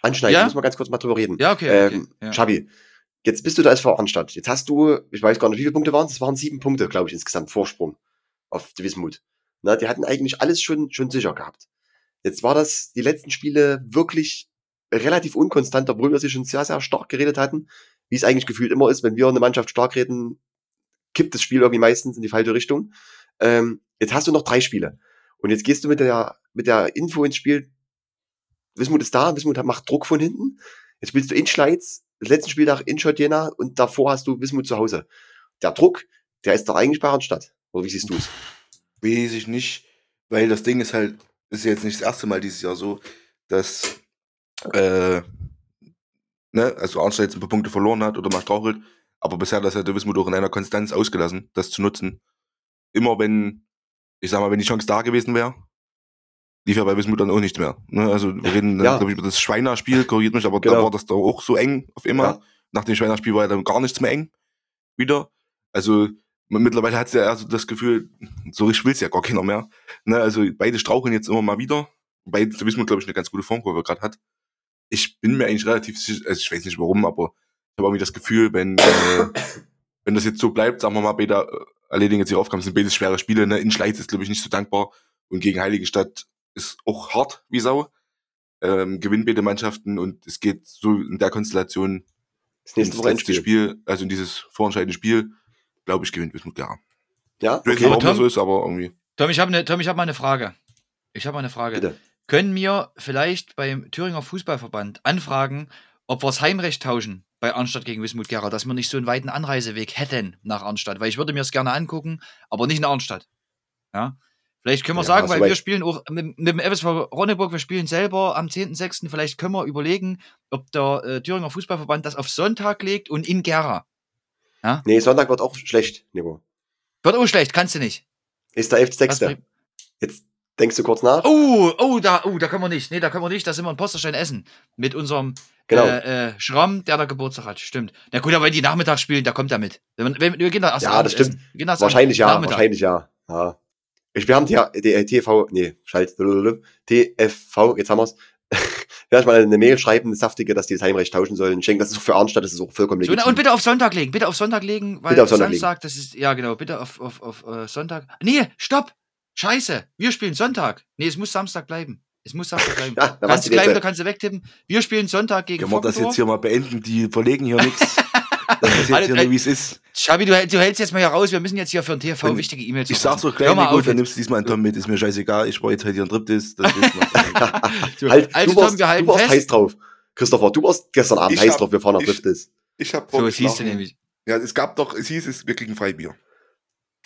anschneiden, ja? müssen wir ganz kurz mal drüber reden. Ja, okay. Ähm, okay ja. Schabi, jetzt bist du da SV Arnstadt. Jetzt hast du, ich weiß gar nicht, wie viele Punkte waren es? Es waren sieben Punkte, glaube ich, insgesamt Vorsprung auf die Wismut. Na, die hatten eigentlich alles schon, schon sicher gehabt. Jetzt war das die letzten Spiele wirklich relativ unkonstant, obwohl wir sie schon sehr, sehr stark geredet hatten, wie es eigentlich gefühlt immer ist, wenn wir eine Mannschaft stark reden, kippt das Spiel irgendwie meistens in die falsche Richtung. Ähm, jetzt hast du noch drei Spiele. Und jetzt gehst du mit der, mit der Info ins Spiel. Wismut ist da, Wismut macht Druck von hinten. Jetzt spielst du in Schleiz letzten Spieltag in Schott Jena und davor hast du Wismut zu Hause. Der Druck, der ist doch eigentlich bei Randstadt. Oder wie siehst du es? Weiß ich nicht, weil das Ding ist halt, ist jetzt nicht das erste Mal dieses Jahr so, dass, äh, ne, also Arnstadt jetzt ein paar Punkte verloren hat oder mal strauchelt, aber bisher das hat der Wismut auch in einer Konstanz ausgelassen, das zu nutzen. Immer wenn, ich sag mal, wenn die Chance da gewesen wäre, lief ja bei Wismut dann auch nichts mehr. Ne? Also wir reden, Ja. glaube ich, über das Schweiner-Spiel, korrigiert mich, aber da Genau. war das doch auch so eng auf immer. Ja. Nach dem Schweiner-Spiel war ja dann gar nichts mehr eng wieder. Also mittlerweile hat ja also das Gefühl, so richtig will es ja gar keiner mehr. Ne? Also beide straucheln jetzt immer mal wieder. Der Wismut, glaube ich, eine ganz gute Formkurve gerade hat. Ich bin mir eigentlich relativ sicher, also ich weiß nicht warum, aber ich habe irgendwie das Gefühl, wenn, äh, *coughs* wenn das jetzt so bleibt, sagen wir mal, beide äh, erledigen jetzt ihre Aufgaben, sind beides schwere Spiele. Ne? In Schleiz ist, glaube ich, nicht so dankbar. Und gegen Heiligenstadt ist auch hart wie Sau. Ähm, gewinnen beide Mannschaften und es geht so in der Konstellation Das nächste ins Woche letzte. Spiel, also in dieses vorentscheidende Spiel, glaube ich, gewinnt Wismut Gera. Ja, Ich weiß okay. nicht, warum Tom- das so ist, aber irgendwie. Tom, ich habe ne, Tom, ich hab mal eine Frage. Ich habe mal eine Frage. Bitte. Können wir vielleicht beim Thüringer Fußballverband anfragen, ob wir das Heimrecht tauschen bei Arnstadt gegen Wismut Gera, dass wir nicht so einen weiten Anreiseweg hätten nach Arnstadt? Weil ich würde mir das gerne angucken, aber nicht in Arnstadt. Ja? Vielleicht können wir Ja, sagen, weil soweit- wir spielen auch mit, mit dem FSV Ronneburg, wir spielen selber am 10.06. Vielleicht können wir überlegen, ob der äh, Thüringer Fußballverband das auf Sonntag legt und in Gera. Nee, Sonntag wird auch schlecht, Nico. Wird auch schlecht, kannst du nicht. Ist der 11.6. Was- Jetzt denkst du kurz nach. Oh, oh, da, oh, da können wir nicht. Nee, da können wir nicht. Da sind wir in Posterstein essen. Mit unserem Genau. äh, äh, Schramm, der da Geburtstag hat. Stimmt. Na gut, aber wenn die Nachmittag spielen, da kommt er mit. Wenn, wenn, wir gehen da erst Ja, das stimmt. Wahrscheinlich ja, Nachmittag. wahrscheinlich ja. ja. Ich, wir haben die, die äh, TV, nee, schalt, TFV, jetzt haben wir's. *laughs* Werde ich mal eine Mail schreiben, eine saftige, dass die das Heimrecht tauschen sollen. Ich denke, das ist auch für Arnstadt, das ist auch vollkommen So, legitim. na, und bitte auf Sonntag legen. Bitte auf Sonntag legen, weil Bitte auf Sonntag Samstag, das ist, ja genau, bitte auf, auf, auf äh, Sonntag. Nee, stopp! Scheiße, wir spielen Sonntag. Nee, es muss Samstag bleiben. Es muss Samstag bleiben. *laughs* Ja, dann kannst du bleiben, da kannst du wegtippen. Wir spielen Sonntag gegen Können wir das jetzt hier mal beenden? Die verlegen hier nichts. *laughs* Das ist jetzt hier nur, wie es ist. Schabi, du, du hältst jetzt mal hier raus. Wir müssen jetzt hier für den TV Wenn- wichtige E-Mails Ich sag's doch gleich, auf dann nimmst du diesmal einen Tom mit. Ist mir scheißegal. Ich war jetzt halt hier ein Drittes. Das *laughs* ist mal. So, halt, also, du warst, Tom, wir halten du warst fest. heiß drauf. Christopher, du warst gestern Abend Ich heiß hab- drauf, wir fahren nach ich- Driftes. Ich hab So, es hieß vorgeschlagen- nämlich. Ja, es gab doch, es hieß es, wir kriegen Freibier.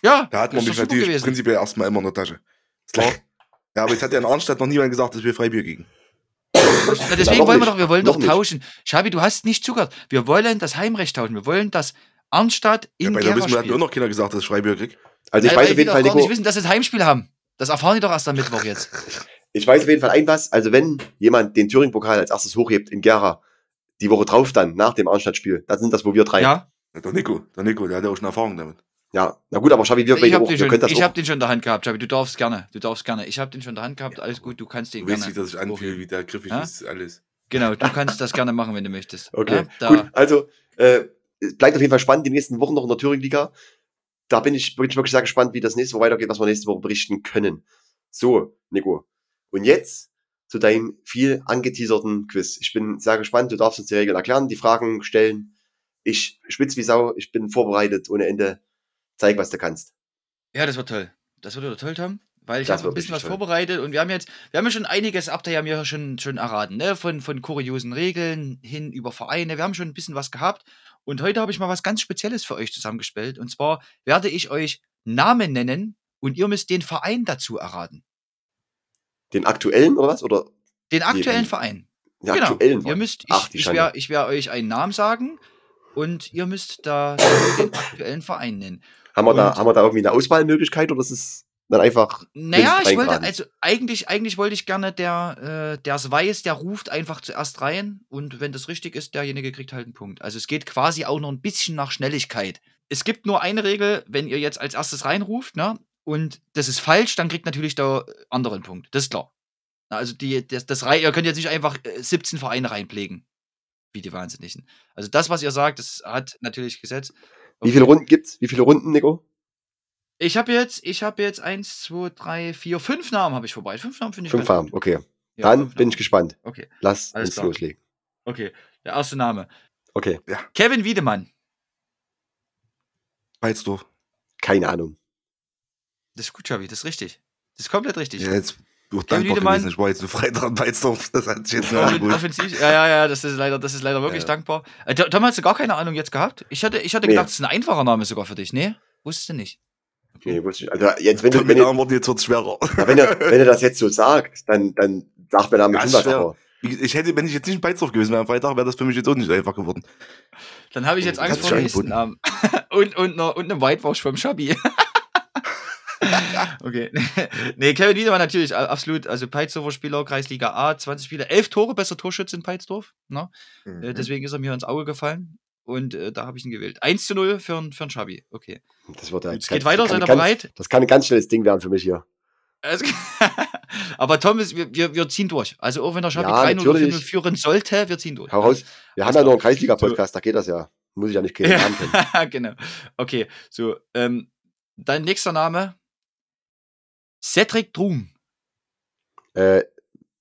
Ja, Da hat man ist mich natürlich gewesen. prinzipiell erstmal immer in der Tasche. Ist klar. Ja, aber jetzt hat ja in Arnstadt noch niemand gesagt, dass wir Freibier kriegen. Na, Na, deswegen noch wollen wir nicht. doch, wir wollen Noch doch nicht. tauschen. Schabi, du hast nicht zugehört. Wir wollen das Heimrecht tauschen. Wir wollen, dass Arnstadt Ja, in bei der Wissen hat mir auch noch keiner gesagt, dass ich Freibier krieg. Also ich Ja, weiß auf wir jeden Fall, Nico, nicht wissen, dass sie ein Heimspiel haben. Das erfahren die doch erst am Mittwoch jetzt. *laughs* ich weiß auf jeden Fall ein was. Also wenn jemand den Thüringen-Pokal als erstes hochhebt in Gera, die Woche drauf dann, nach dem Arnstadt-Spiel, dann sind das wo wir drei. Ja, Ja, der Nico, der Nico, der hat ja auch schon Erfahrung damit. Ja, na gut, aber Schabi, wir ich habe auch, den, wir schon- können das ich auch. hab den schon in der Hand gehabt, Schabi. Du darfst gerne. Du darfst gerne. Ich habe den schon in der Hand gehabt. Alles gut, du kannst den Du weißt, gerne. wie das sich anfühlt, wie der griffig Ja? ist, alles. Genau, du kannst das gerne machen, wenn du möchtest. *laughs* Okay, Ja, da, gut. Also, äh, es bleibt auf jeden Fall spannend die nächsten Wochen noch in der Thüringen-Liga. Da bin ich, bin ich wirklich sehr gespannt, wie das nächste Woche weitergeht, was wir nächste Woche berichten können. So, Nico. Und jetzt zu deinem viel angeteaserten Quiz. Ich bin sehr gespannt. Du darfst uns die Regeln erklären, die Fragen stellen. Ich spitz wie Sau. Ich bin vorbereitet ohne Ende. Zeig, was du kannst. Ja, das wird toll. Das wird toll, Tom. Weil ich habe ein bisschen was toll. vorbereitet und wir haben jetzt, wir haben ja schon einiges, habt ihr ja mir schon, schon erraten, ne? Von, von kuriosen Regeln hin über Vereine. Wir haben schon ein bisschen was gehabt. Und heute habe ich mal was ganz Spezielles für euch zusammengestellt. Und zwar werde ich euch Namen nennen und ihr müsst den Verein dazu erraten. Den aktuellen oder was? Oder Den aktuellen den- Verein. den genau. aktuellen? Ihr müsst, ich, Ach, die ich werde ich werd euch einen Namen sagen und ihr müsst da den aktuellen Verein nennen. Haben, wir da, haben wir da irgendwie eine Auswahlmöglichkeit oder ist es dann einfach. Naja, ich wollte, also eigentlich, eigentlich wollte ich gerne, der, äh, der es weiß, der ruft einfach zuerst rein und wenn das richtig ist, derjenige kriegt halt einen Punkt. Also es geht quasi auch noch ein bisschen nach Schnelligkeit. Es gibt nur eine Regel, wenn ihr jetzt als erstes reinruft, ne? Und das ist falsch, dann kriegt natürlich der andere einen Punkt. Das ist klar. Also die, das, das ihr könnt jetzt nicht einfach äh, 17 Vereine reinpflegen. Wie die Wahnsinnigen. Also das, was ihr sagt, das hat natürlich Gesetz. Wie viele Runden gibt's? Wie viele Runden, Nico? Ich habe jetzt, ich habe jetzt eins, zwei, drei, vier, fünf Namen habe ich vorbei. Fünf Namen finde ich Fünf gut. okay. Ja, Dann bin Namen. ich gespannt. Okay, Lass Alles uns klar. loslegen. okay. Der erste Name. Okay, Kevin Wiedemann. Walzdorf. keine Ahnung. Das ist gut, Xavi, das ist richtig. Das ist komplett richtig. Ja, jetzt Du dankbar gewesen. Ich war jetzt ein Freitag in Weizdorf. Das hat sich jetzt ja, offensiv. Ja, ja, ja, das ist leider, das ist leider wirklich ja. dankbar. Äh, Tom, hast du gar keine Ahnung jetzt gehabt? Ich hatte, ich hatte nee. gedacht, es ist ein einfacher Name sogar für dich. Nee? Wusstest du nicht? Okay. Nee, wusste ich. Also jetzt, wenn du, wenn du, jetzt wird's schwerer. Ja, wenn, du, wenn du das jetzt so sagst, dann, dann sagt mir damit schon was. Ich hätte, wenn ich jetzt nicht in Beizdorf gewesen wäre am Freitag, wäre das für mich jetzt auch nicht einfach geworden. Dann habe ich jetzt Angst vor dem nächsten *laughs* Namen. und, und, und, und einem Whitewash vom Schabi. *laughs* okay. *laughs* nee, Kevin Wiedemann natürlich, absolut. Also Peitzdorfer Spieler, Kreisliga A, 20 Spiele, 11 Tore, besser Torschütze in Peitsdorf. Ne? Mhm. Äh, deswegen ist er mir ins Auge gefallen. Und äh, da habe ich ihn gewählt. 1 zu 0 für, für einen Schabi. Okay. Das wird Es geht weiter, seid ihr bereit? Das kann ein ganz schnelles Ding werden für mich hier. *laughs* aber Thomas, wir, wir, wir ziehen durch. Also auch wenn der Schabi ja, 3 0 führen sollte, wir ziehen durch. Hau raus. Wir haben ja noch einen Kreisliga-Podcast, da geht das ja. Muss ich ja nicht kennen. ja, genau. Okay, so. Ähm, dein nächster Name Cedric Drum. Äh,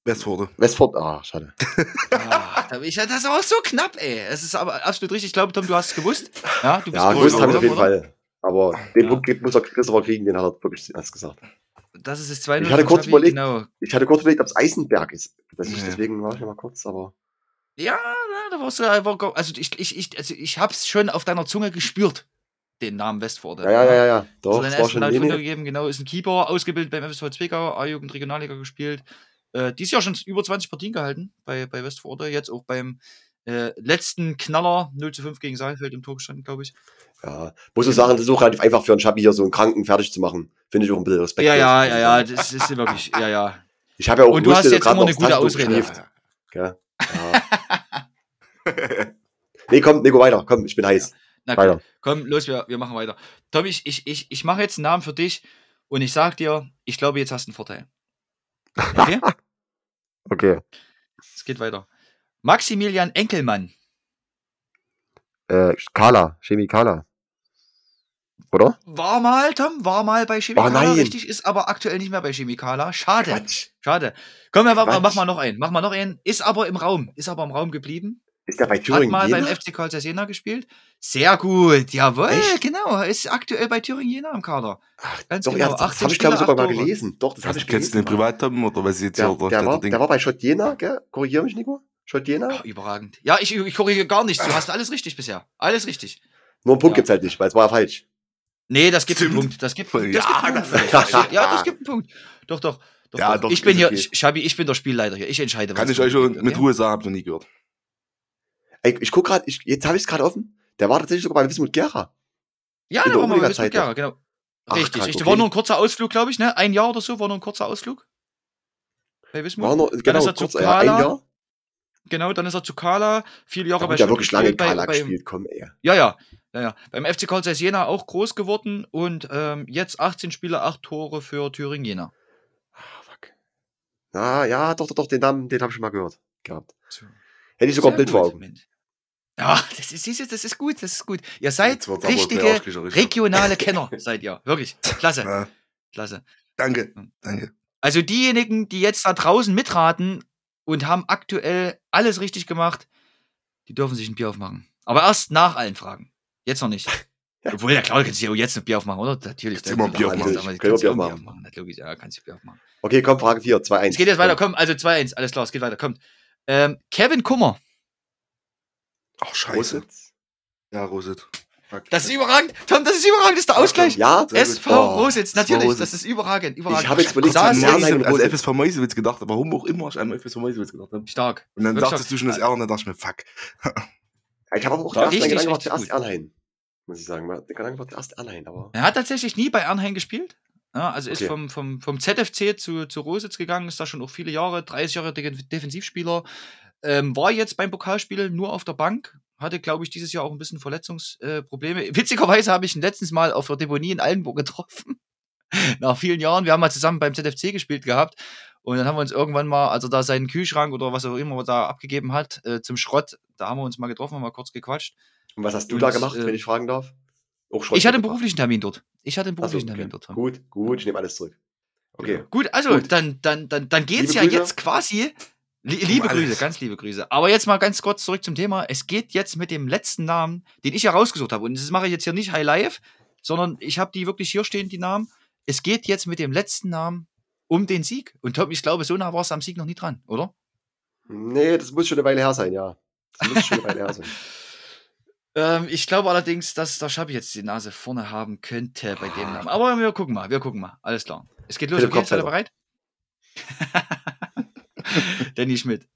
Westforde. Westford, ah, schade. *laughs* ah, das ist auch so knapp, ey. Es ist aber absolut richtig. Ich glaube, Tom, du hast es gewusst. Ja, du bist ja gewusst habe ich auf jeden oder? Fall. Aber den ja. Punkt muss der Christopher kriegen, den hat er wirklich erst gesagt. Das ist das 2 Ich hatte kurz überlegt, genau. ich hatte kurz überlegt, ob es Eisenberg ist. Das ist Deswegen war ich mal kurz, aber. Ja, da warst du einfach. Also ich, ich, ich, also ich hab's schon auf deiner Zunge gespürt den Namen Westforde. Ja, ja, ja, ja. Doch, das war schon halt gegeben. Genau, ist ein Keeper, ausgebildet beim FSV Zwickau, A-Jugend Regionalliga gespielt. Äh, dieses Jahr schon über 20 Partien gehalten bei, bei Westforde. Jetzt auch beim äh, letzten Knaller 0 zu 5 gegen Saalfeld im Tor gestanden, glaube ich. Ja, muss ich sagen, das ist auch relativ einfach für einen Schabi hier so einen Kranken fertig zu machen. Finde ich auch ein bisschen Respekt. Ja, ja, ja, ja, das ist wirklich, ja, ja. Ich habe ja auch Und du hast jetzt immer eine gute Ausrede. Ja. *laughs* nee, komm, Nico, weiter. Komm, ich bin heiß. Na komm, komm, los, wir, wir machen weiter. Tom, ich, ich, ich, ich mache jetzt einen Namen für dich und ich sag dir, ich glaube, jetzt hast du einen Vorteil. Okay? *laughs* okay. Es geht weiter. Maximilian Enkelmann. Äh, Kala, Chemikala. Oder? War mal, Tom, war mal bei Chemikala oh, richtig, ist aber aktuell nicht mehr bei Chemikala. Schade. Quatsch. Schade. Komm, mach, mach, mal noch einen. Mach mal noch einen. Ist aber im Raum. Ist aber im Raum geblieben. Ist der bei Thüringen Hat mal Jena? beim FC Karl Jena gespielt. Sehr gut, jawohl, Echt? genau. Ist aktuell bei Thüringen Jena im Kader. Ach, Ganz doch, genau. Ja, das habe ich glaube ich sogar mal gelesen. Doch, das habe ich gelesen. Kennst du den Privattoppen oder was jetzt der, hier? Der, war, der war bei Schott Jena, gell? Korrigiere mich, Nico. Schott Jena? Ach, überragend. Ja, ich, ich korrigiere gar nichts. Du hast alles richtig bisher. Alles richtig. Nur einen Punkt ja. gibt's halt nicht, weil es war ja falsch. Nee, das gibt einen Punkt. Das gibt, das ja, gibt einen Punkt. Das, ja, das gibt einen Punkt. Doch, doch. doch, ja, doch. Ich bin hier, okay. Schabi, ich bin der Spielleiter hier. Ich entscheide. Kann ich euch schon mit Ruhe sagen, hab noch nie gehört. Ey, ich guck gerade, jetzt habe ich es gerade offen. Der war tatsächlich sogar bei Wismut Gera. Ja, der war mal Wismut Gera, genau. Ach, richtig, richtig. Okay. War nur ein kurzer Ausflug, glaube ich, ne? Ein Jahr oder so war nur ein kurzer Ausflug. Bei Wismut. War nur, genau, dann ist er kurz, zu Kala. Ja, ein Jahr. Genau, dann ist er zu Kala, viele Jahre da bei Ja, wirklich lange in Kala bei, gespielt, komm, ey. Ja, ja, ja, ja. Beim FC Karl Zeiss Jena auch groß geworden und ähm, jetzt 18 Spiele, 8 Tore für Thüringen Jena. Ah, fuck. Na, ja, doch, doch, doch, den Namen, den habe ich schon mal gehört gehabt. So. Hätte ich sogar ein Bild vor Augen. Ja, das ist, das ist gut, das ist gut. Ihr seid richtige regionale Kenner, seid ihr. Wirklich. Klasse. Ja. Klasse. Danke, danke. Also diejenigen, die jetzt da draußen mitraten und haben aktuell alles richtig gemacht, die dürfen sich ein Bier aufmachen. Aber erst nach allen Fragen. Jetzt noch nicht. *laughs* Obwohl, ja klar, kannst du jetzt ein Bier aufmachen, oder? Natürlich. Kannst du immer ein Bier aufmachen. Kannst du Bier aufmachen. aufmachen. Logisch, ja, kannst du Bier aufmachen. Okay, komm, Frage 4, 2, 1. Es geht jetzt weiter, komm, also 2, 1, alles klar, es geht weiter, kommt. Ähm, Kevin Kummer. Ach, scheiße. Rositz? Ja, Rositz. Das ist überragend. Tom, das ist überragend. Das ist der Ausgleich. Ja, SV oh, Rositz, natürlich. Rositz. Das ist überragend. überragend. Ich habe jetzt überlegt, an Mannheim als FSV Meuselwitz gedacht, aber warum auch immer ich an FSV Meuselwitz gedacht habe. Stark. Und dann dachtest du schon das R und dann dachte ich mir, fuck. ich habe aber auch gedacht, mein Gedanke war zuerst Ernheim. Muss ich sagen. Der Gedanke war zuerst aber. Er hat tatsächlich nie bei Ernheim gespielt. Ja, also okay. ist vom, vom, vom ZFC zu, zu Rositz gegangen, ist da schon auch viele Jahre, 30 Jahre Defensivspieler. Ähm, war jetzt beim Pokalspiel nur auf der Bank, hatte, glaube ich, dieses Jahr auch ein bisschen Verletzungsprobleme. Äh, *laughs* Witzigerweise habe ich ihn letztens mal auf der Deponie in Allenburg getroffen. *laughs* Nach vielen Jahren. Wir haben mal zusammen beim ZFC gespielt gehabt. Und dann haben wir uns irgendwann mal, also da seinen Kühlschrank oder was auch immer da abgegeben hat, äh, zum Schrott, da haben wir uns mal getroffen, haben mal kurz gequatscht. Und was hast du und, da gemacht, äh, wenn ich fragen darf? Schrott ich hatte einen beruflichen Termin dort. Ich hatte einen beruflichen so, okay. Termin dort. Gut, gut, ich nehme alles zurück. Okay. Genau. Gut, also gut. dann, dann, dann, dann geht es ja Grüße. jetzt quasi Liebe Grüße, ganz liebe Grüße. Aber jetzt mal ganz kurz zurück zum Thema. Es geht jetzt mit dem letzten Namen, den ich ja rausgesucht habe. Und das mache ich jetzt hier nicht High Live, sondern ich habe die wirklich hier stehen, die Namen. Es geht jetzt mit dem letzten Namen um den Sieg. Und Tom, ich glaube, so nah war es am Sieg noch nie dran, oder? Nee, das muss schon eine Weile her sein, ja. Das muss schon eine Weile her sein. *laughs* Ähm, ich glaube allerdings, dass der Schabi jetzt die Nase vorne haben könnte bei dem Namen. Aber wir gucken mal, wir gucken mal. Alles klar. Es geht los. Philipp Okay, seid ihr bereit? *laughs* *laughs* Danny Schmidt.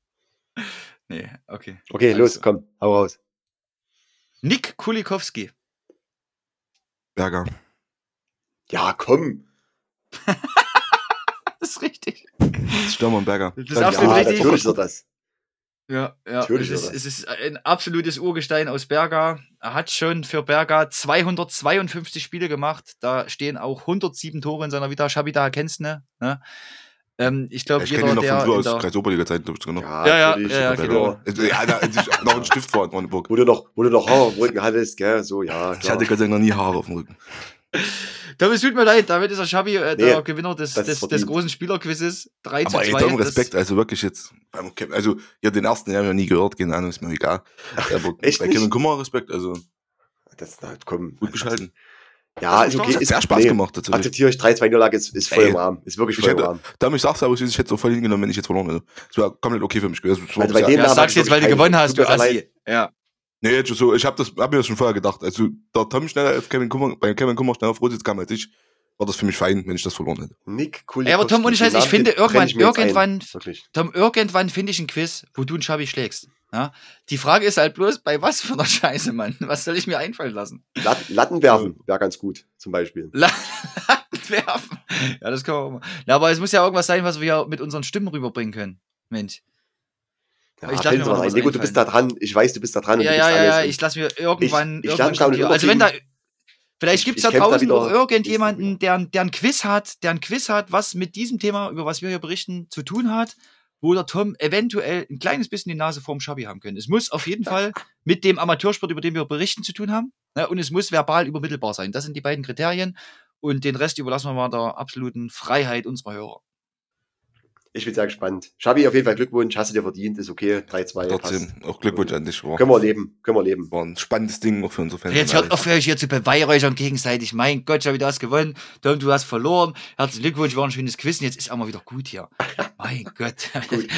Nee, okay. Okay, Also. los, komm, hau raus. Nick Kulikowski. Berger. Ja, komm. *laughs* Das ist richtig. Stürmer und Berger. Das ist ja, absolut richtig. natürlich ist er das. Ja, ja. Natürlich es, ist, es ist ein absolutes Urgestein aus Berga. Er hat schon für Berga 252 Spiele gemacht. Da stehen auch 107 Tore in seiner Vita. Shabita kennst du, ne? ne? Ähm, ich glaube, ich kenne ihn noch von früher aus der- Kreis Oberliga-Zeiten, glaube ich, sogar noch. Ja, Ja, ja, ja, ja, genau. Also, ja, da, ich noch einen Stift war in Brandenburg. Wo du noch, wo du noch Haare am Rücken hattest, gell, so, ja, Ich klar. hatte Gott sei Dank noch nie Haare auf dem Rücken. Tom, es tut mir leid, damit ist der Schabi äh, der Nee, Gewinner des, ist des, des großen Spielerquizzes. 3 zu Aber 2. ey, Tom, Das- Respekt, also wirklich jetzt. Also, ja, den ersten habe ich noch nie gehört, keine Ahnung, ist mir egal. *laughs* Aber Echt bei? Kevin Kummer Respekt, also Das, na, komm. gut geschalten. Ja, ist okay. Hat Ist, sehr Spaß nee, gemacht, tatsächlich. Akzeptiere ich 3-2-Niederlage, ist, ist voll Ey, im Rahmen. Ist wirklich ich voll im hätte- Rahmen. Tom, ich sag's aber, ich hätte es auch voll hingenommen, wenn ich jetzt verloren hätte. Es wäre komplett okay für mich gewesen. Es war Also bei dem ja, sagst du jetzt, weil du gewonnen hast, du Assi. Ja. Nee, jetzt so, ich habe das, hab mir das schon vorher gedacht. Also, da Tom schneller auf Kevin Kummer, bei Kevin Kummer schneller auf Rositz kam als ich, war das für mich fein, wenn ich das verloren hätte. Nick Kulikowski. Ja, aber Tom, ohne Scheiß, ich finde, irgendwann, ich irgendwann, Wirklich. Tom, irgendwann finde ich ein Quiz, wo du einen Schabi schlägst. Ja? Die Frage ist halt bloß, bei was für einer *laughs* Scheiße, Mann? Was soll ich mir einfallen lassen? Lat Latten werfen wäre ganz gut, zum Beispiel. *laughs* Latten werfen. Ja, das kann man auch mal. Na, aber es muss ja irgendwas sein, was wir mit unseren Stimmen rüberbringen können. Mensch. Ja, Ich lass fällt mir mal gut, du bist da dran. Ich weiß, du bist da dran. und Ja, du ja, bist ja, alles ja, ich lasse mir irgendwann. Ich- ich irgendwann hier- also wenn da. Vielleicht Ich- gibt es da draußen noch irgendjemanden, der, der ein Quiz hat, der ein Quiz hat, was mit diesem Thema, über was wir hier berichten, zu tun hat, wo der Tom eventuell ein kleines bisschen die Nase vorm Schabi haben könnte. Es muss auf jeden Fall mit dem Amateursport, über den wir berichten, zu tun haben. Ne? Und es muss verbal übermittelbar sein. Das sind die beiden Kriterien. Und den Rest überlassen wir mal der absoluten Freiheit unserer Hörer. Ich bin sehr gespannt. Schabi, auf jeden Fall Glückwunsch. Hast du dir verdient. Ist okay. 3-2. Trotzdem, passt. auch Glückwunsch an dich. War, Können wir leben. Können wir leben. war ein spannendes Ding auch für unsere Fans. Jetzt hört auf, euch hier zu beweihräuchern gegenseitig. Mein Gott, Schabi, du hast gewonnen. Tom, du hast verloren. Herzlichen Glückwunsch, war ein schönes Quiz. Und jetzt ist auch mal wieder gut hier. *laughs* Mein Gott. Gut. *laughs*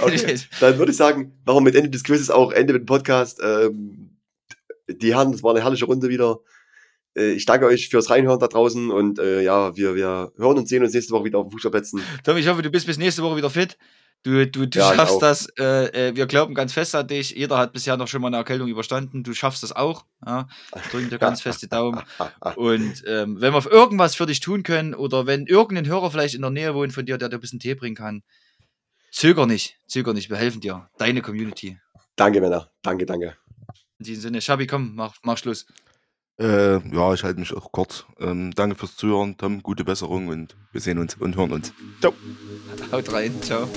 Okay. Dann würde ich sagen, machen wir mit Ende des Quizzes auch Ende mit dem Podcast. Ähm, die Herren, das war eine herrliche Runde wieder. Äh, ich danke euch fürs Reinhören da draußen und äh, ja, wir, wir hören und sehen uns nächste Woche wieder auf den Fußballplätzen. Tom, ich hoffe, du bist bis nächste Woche wieder fit. Du, du, du Ja, schaffst das. Äh, äh, wir glauben ganz fest an dich. Jeder hat bisher noch schon mal eine Erkältung überstanden. Du schaffst das auch. Ja? Drücken dir ganz fest die Daumen. Und ähm, wenn wir irgendwas für dich tun können oder wenn irgendein Hörer vielleicht in der Nähe wohnt von dir, der dir ein bisschen Tee bringen kann, zöger nicht. Zöger nicht. Wir helfen dir. Deine Community. Danke, Männer. Danke, danke. In diesem Sinne, Schabi, komm, mach, mach Schluss. Äh, ja, ich halte mich auch kurz. Ähm, danke fürs Zuhören, Tom. Gute Besserung und wir sehen uns und hören uns. Ciao. Haut rein. Ciao.